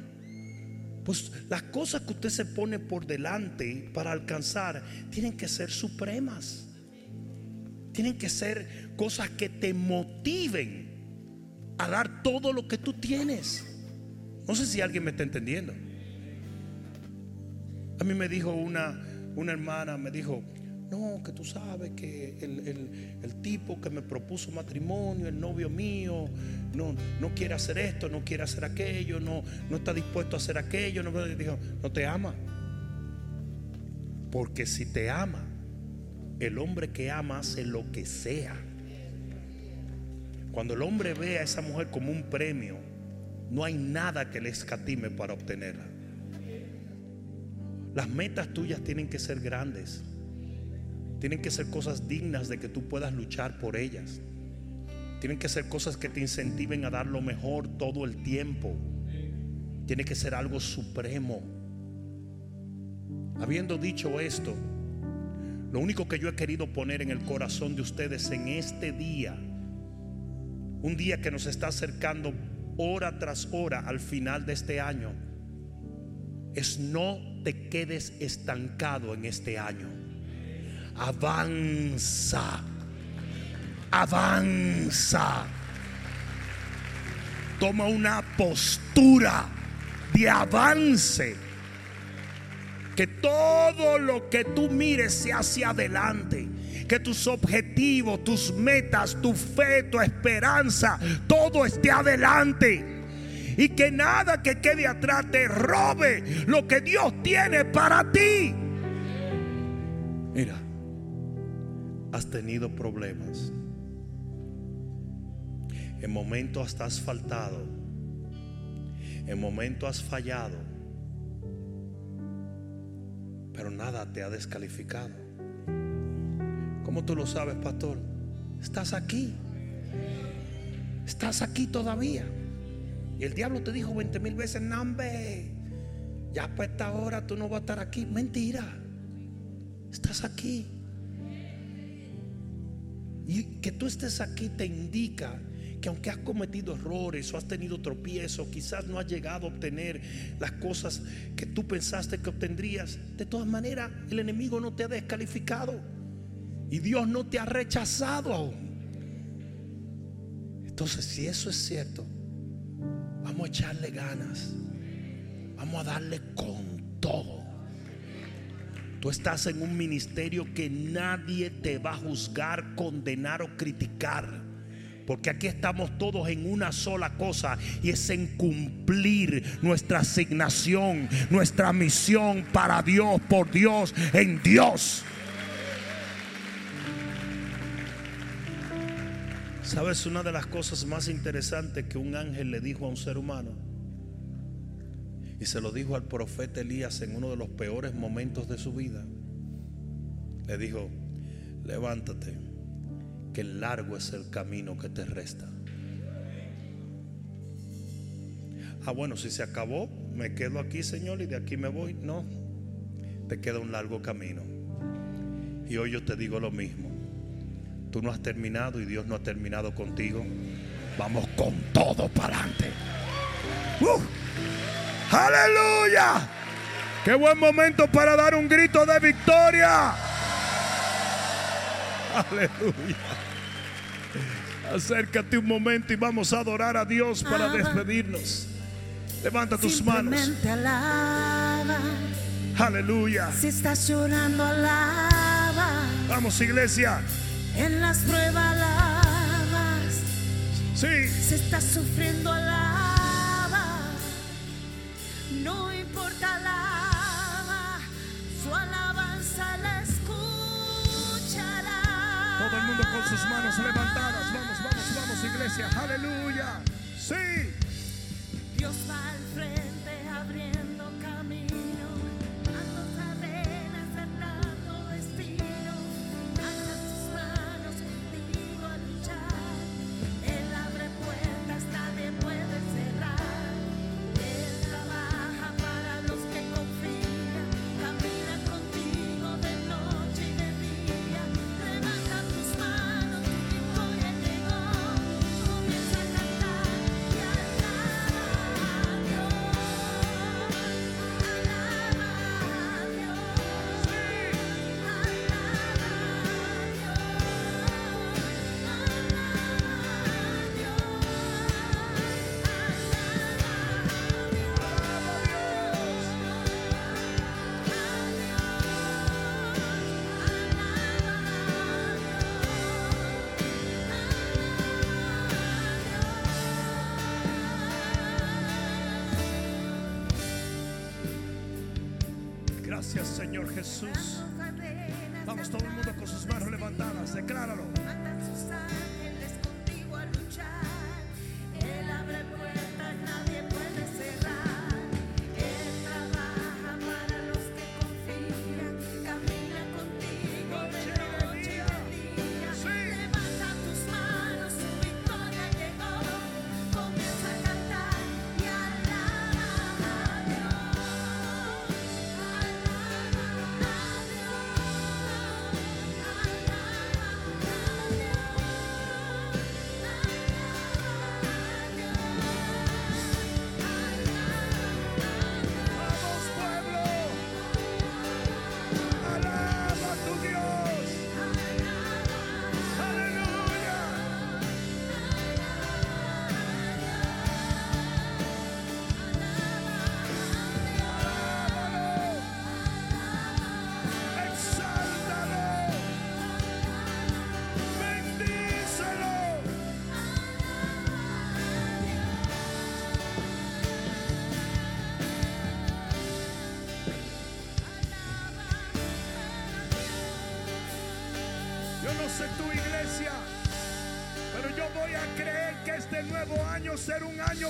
Pues las cosas que usted se pone por delante para alcanzar tienen que ser supremas. Tienen que ser cosas que te motiven a dar todo lo que tú tienes. No sé si alguien me está entendiendo. A mí me dijo una, una hermana, me dijo, no, que tú sabes que el, tipo que me propuso matrimonio, el novio mío, no, no quiere hacer esto, no quiere hacer aquello, no, no está dispuesto a hacer aquello. No, dijo, no te ama. Porque si te ama, el hombre que ama hace lo que sea. Cuando el hombre ve a esa mujer como un premio, no hay nada que le escatime para obtenerla. Las metas tuyas tienen que ser grandes. Tienen que ser cosas dignas de que tú puedas luchar por ellas. Tienen que ser cosas que te incentiven a dar lo mejor todo el tiempo. Tiene que ser algo supremo. Habiendo dicho esto, lo único que yo he querido poner en el corazón de ustedes en este día, un día que nos está acercando hora tras hora al final de este año, es no te quedes estancado en este año avanza, avanza. Toma una postura de avance. Que todo lo que tú mires sea hacia adelante. Que tus objetivos, tus metas, tu fe, tu esperanza, todo esté adelante y que nada que quede atrás te robe lo que Dios tiene para ti. Mira, has tenido problemas. En momentos has faltado. En momentos has fallado. Pero nada te ha descalificado. ¿Cómo tú lo sabes, pastor? Estás aquí. Estás aquí todavía. Y el diablo te dijo 20 mil veces, Nambe, ya para esta hora tú no vas a estar aquí. Mentira. Estás aquí. Y que tú estés aquí te indica que aunque has cometido errores o has tenido tropiezos, quizás no has llegado a obtener las cosas que tú pensaste que obtendrías, de todas maneras el enemigo no te ha descalificado y Dios no te ha rechazado. Entonces, si eso es cierto, vamos a echarle ganas, vamos a darle con todo. Tú estás en un ministerio que nadie te va a juzgar, condenar o criticar. Porque aquí estamos todos en una sola cosa y es en cumplir nuestra asignación, nuestra misión para Dios, por Dios, en Dios. ¿Sabes una de las cosas más interesantes que un ángel le dijo a un ser humano? Y se lo dijo al profeta Elías en uno de los peores momentos de su vida. Le dijo, levántate que largo es el camino que te resta. Ah, bueno, si se acabó, me quedo aquí, Señor, y de aquí me voy. No, te queda un largo camino. Y hoy yo te digo lo mismo. Tú no has terminado y Dios no ha terminado contigo. Vamos con todo para adelante. ¡Uh! ¡Aleluya! ¡Qué buen momento para dar un grito de victoria! ¡Aleluya! Acércate un momento y vamos a adorar a Dios para despedirnos. Levanta tus manos. Alaba. Aleluya. Si estás llorando, alaba. Vamos, iglesia. En las pruebas, alabas. Sí. Si estás sufriendo, alaba. Sus manos levantadas. Vamos, vamos, vamos, iglesia. Aleluya. Sí. Dios va al frente abriendo camino,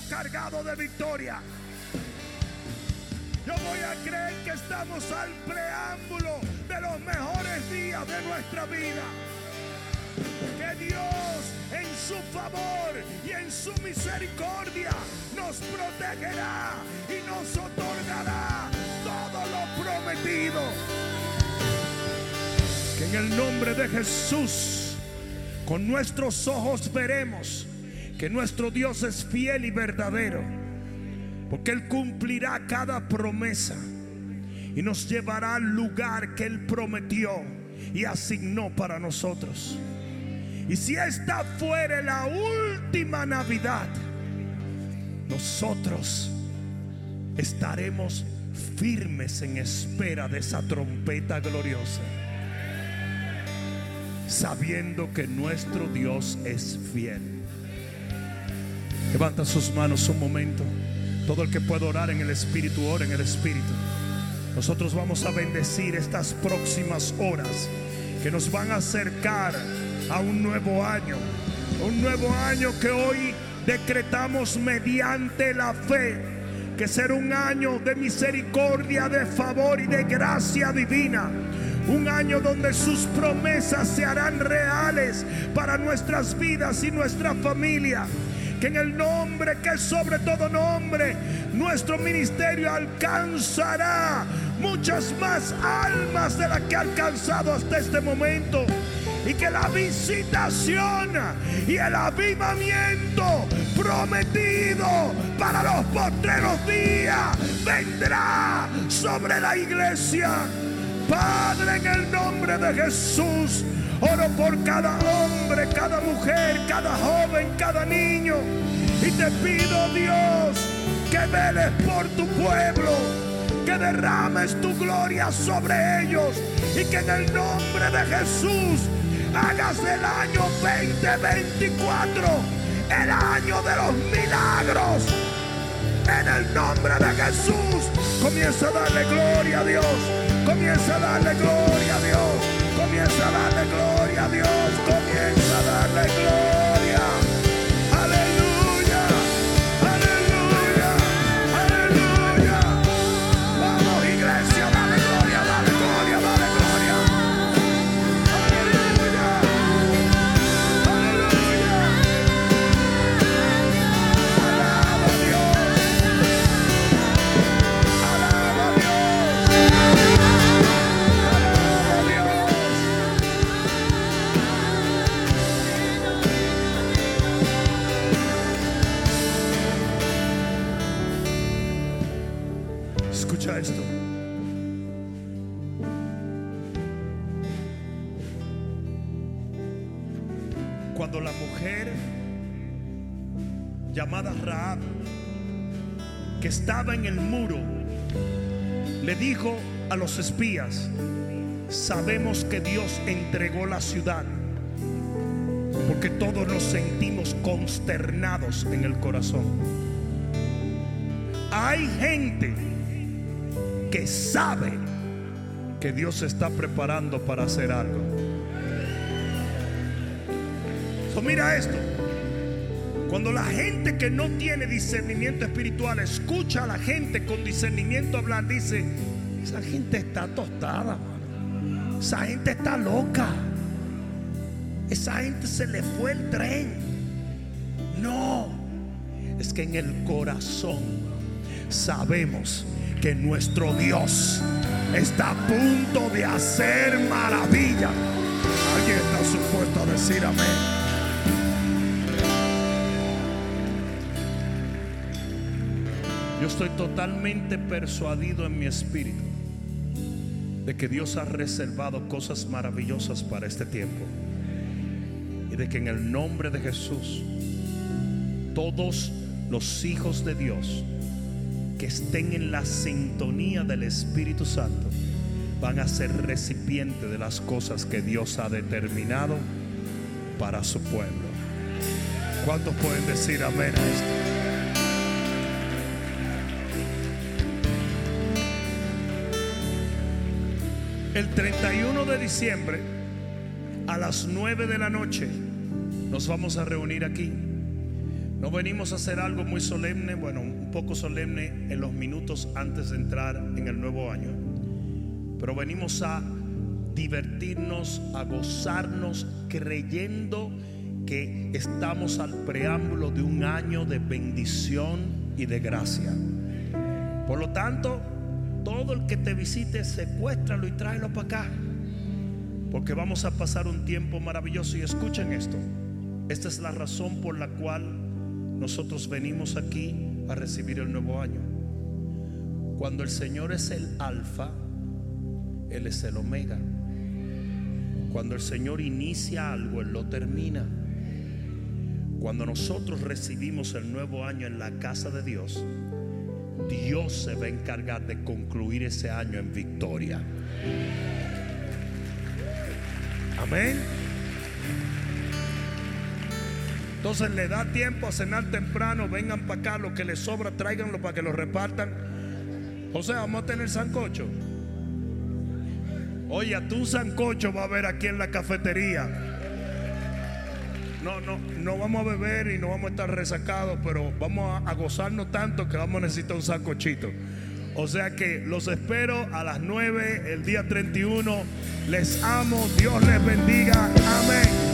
cargado de victoria. Yo voy a creer que estamos al preámbulo de los mejores días de nuestra vida. Que Dios en su favor y en su misericordia nos protegerá y nos otorgará todo lo prometido. Que en el nombre de Jesús, con nuestros ojos veremos que nuestro Dios es fiel y verdadero. Porque Él cumplirá cada promesa y nos llevará al lugar que Él prometió y asignó para nosotros. Y si esta fuera la última Navidad, nosotros estaremos firmes en espera de esa trompeta gloriosa sabiendo que nuestro Dios es fiel. Levanta sus manos un momento. Todo el que pueda orar en el Espíritu, ora en el Espíritu. Nosotros vamos a bendecir estas próximas horas que nos van a acercar a un nuevo año. Un nuevo año que hoy decretamos mediante la fe. Que será un año de misericordia, de favor y de gracia divina. Un año donde sus promesas se harán reales para nuestras vidas y nuestra familia. Que en el nombre que es sobre todo nombre, nuestro ministerio alcanzará muchas más almas de las que ha alcanzado hasta este momento. Y que la visitación y el avivamiento prometido para los postreros días vendrá sobre la iglesia. Padre, en el nombre de Jesús, oro por cada hombre, cada mujer, cada joven, cada niño. Y te pido, Dios, que veles por tu pueblo, que derrames tu gloria sobre ellos y que en el nombre de Jesús hagas el año 2024 el año de los milagros. En el nombre de Jesús, comienza a darle gloria a Dios. Comienza a darle gloria a Dios. Comienza a darle gloria a Dios. Comienza a darle gloria. Llamada Raab, que estaba en el muro, le dijo a los espías, sabemos que Dios entregó la ciudad, porque todos nos sentimos consternados en el corazón. Hay gente que sabe que Dios se está preparando para hacer algo. Mira esto. Cuando la gente que no tiene discernimiento espiritual escucha a la gente con discernimiento hablar, dice, esa gente está tostada, esa gente está loca, esa gente se le fue el tren. No, es que en el corazón sabemos que nuestro Dios está a punto de hacer maravilla. Alguien está supuesto a decir amén. Yo estoy totalmente persuadido en mi espíritu de que Dios ha reservado cosas maravillosas para este tiempo. Y de que en el nombre de Jesús, todos los hijos de Dios que estén en la sintonía del Espíritu Santo van a ser recipientes de las cosas que Dios ha determinado para su pueblo. ¿Cuántos pueden decir amén a esto? El 31 de diciembre a las 9 de la noche nos vamos a reunir aquí. No venimos a hacer algo muy solemne, bueno, un poco solemne en los minutos antes de entrar en el nuevo año. Pero venimos a divertirnos, a gozarnos, creyendo que estamos al preámbulo de un año de bendición y de gracia. Por lo tanto, todo el que te visite, secuéstralo y tráelo para acá. Porque vamos a pasar un tiempo maravilloso. Y escuchen esto. Esta es la razón por la cual nosotros venimos aquí a recibir el nuevo año. Cuando el Señor es el alfa, Él es el omega. Cuando el Señor inicia algo, Él lo termina. Cuando nosotros recibimos el nuevo año en la casa de Dios, Dios se va a encargar de concluir ese año en victoria. Amén. Entonces le da tiempo a cenar temprano, vengan para acá, lo que les sobra, tráiganlo para que lo repartan. José, vamos a tener sancocho. Oye, tu sancocho va a haber aquí en la cafetería. No, no, no vamos a beber y no vamos a estar resacados, pero vamos a, gozarnos tanto que vamos a necesitar un sancochito. O sea que los espero a las 9 el día 31. Les amo, Dios les bendiga. Amén.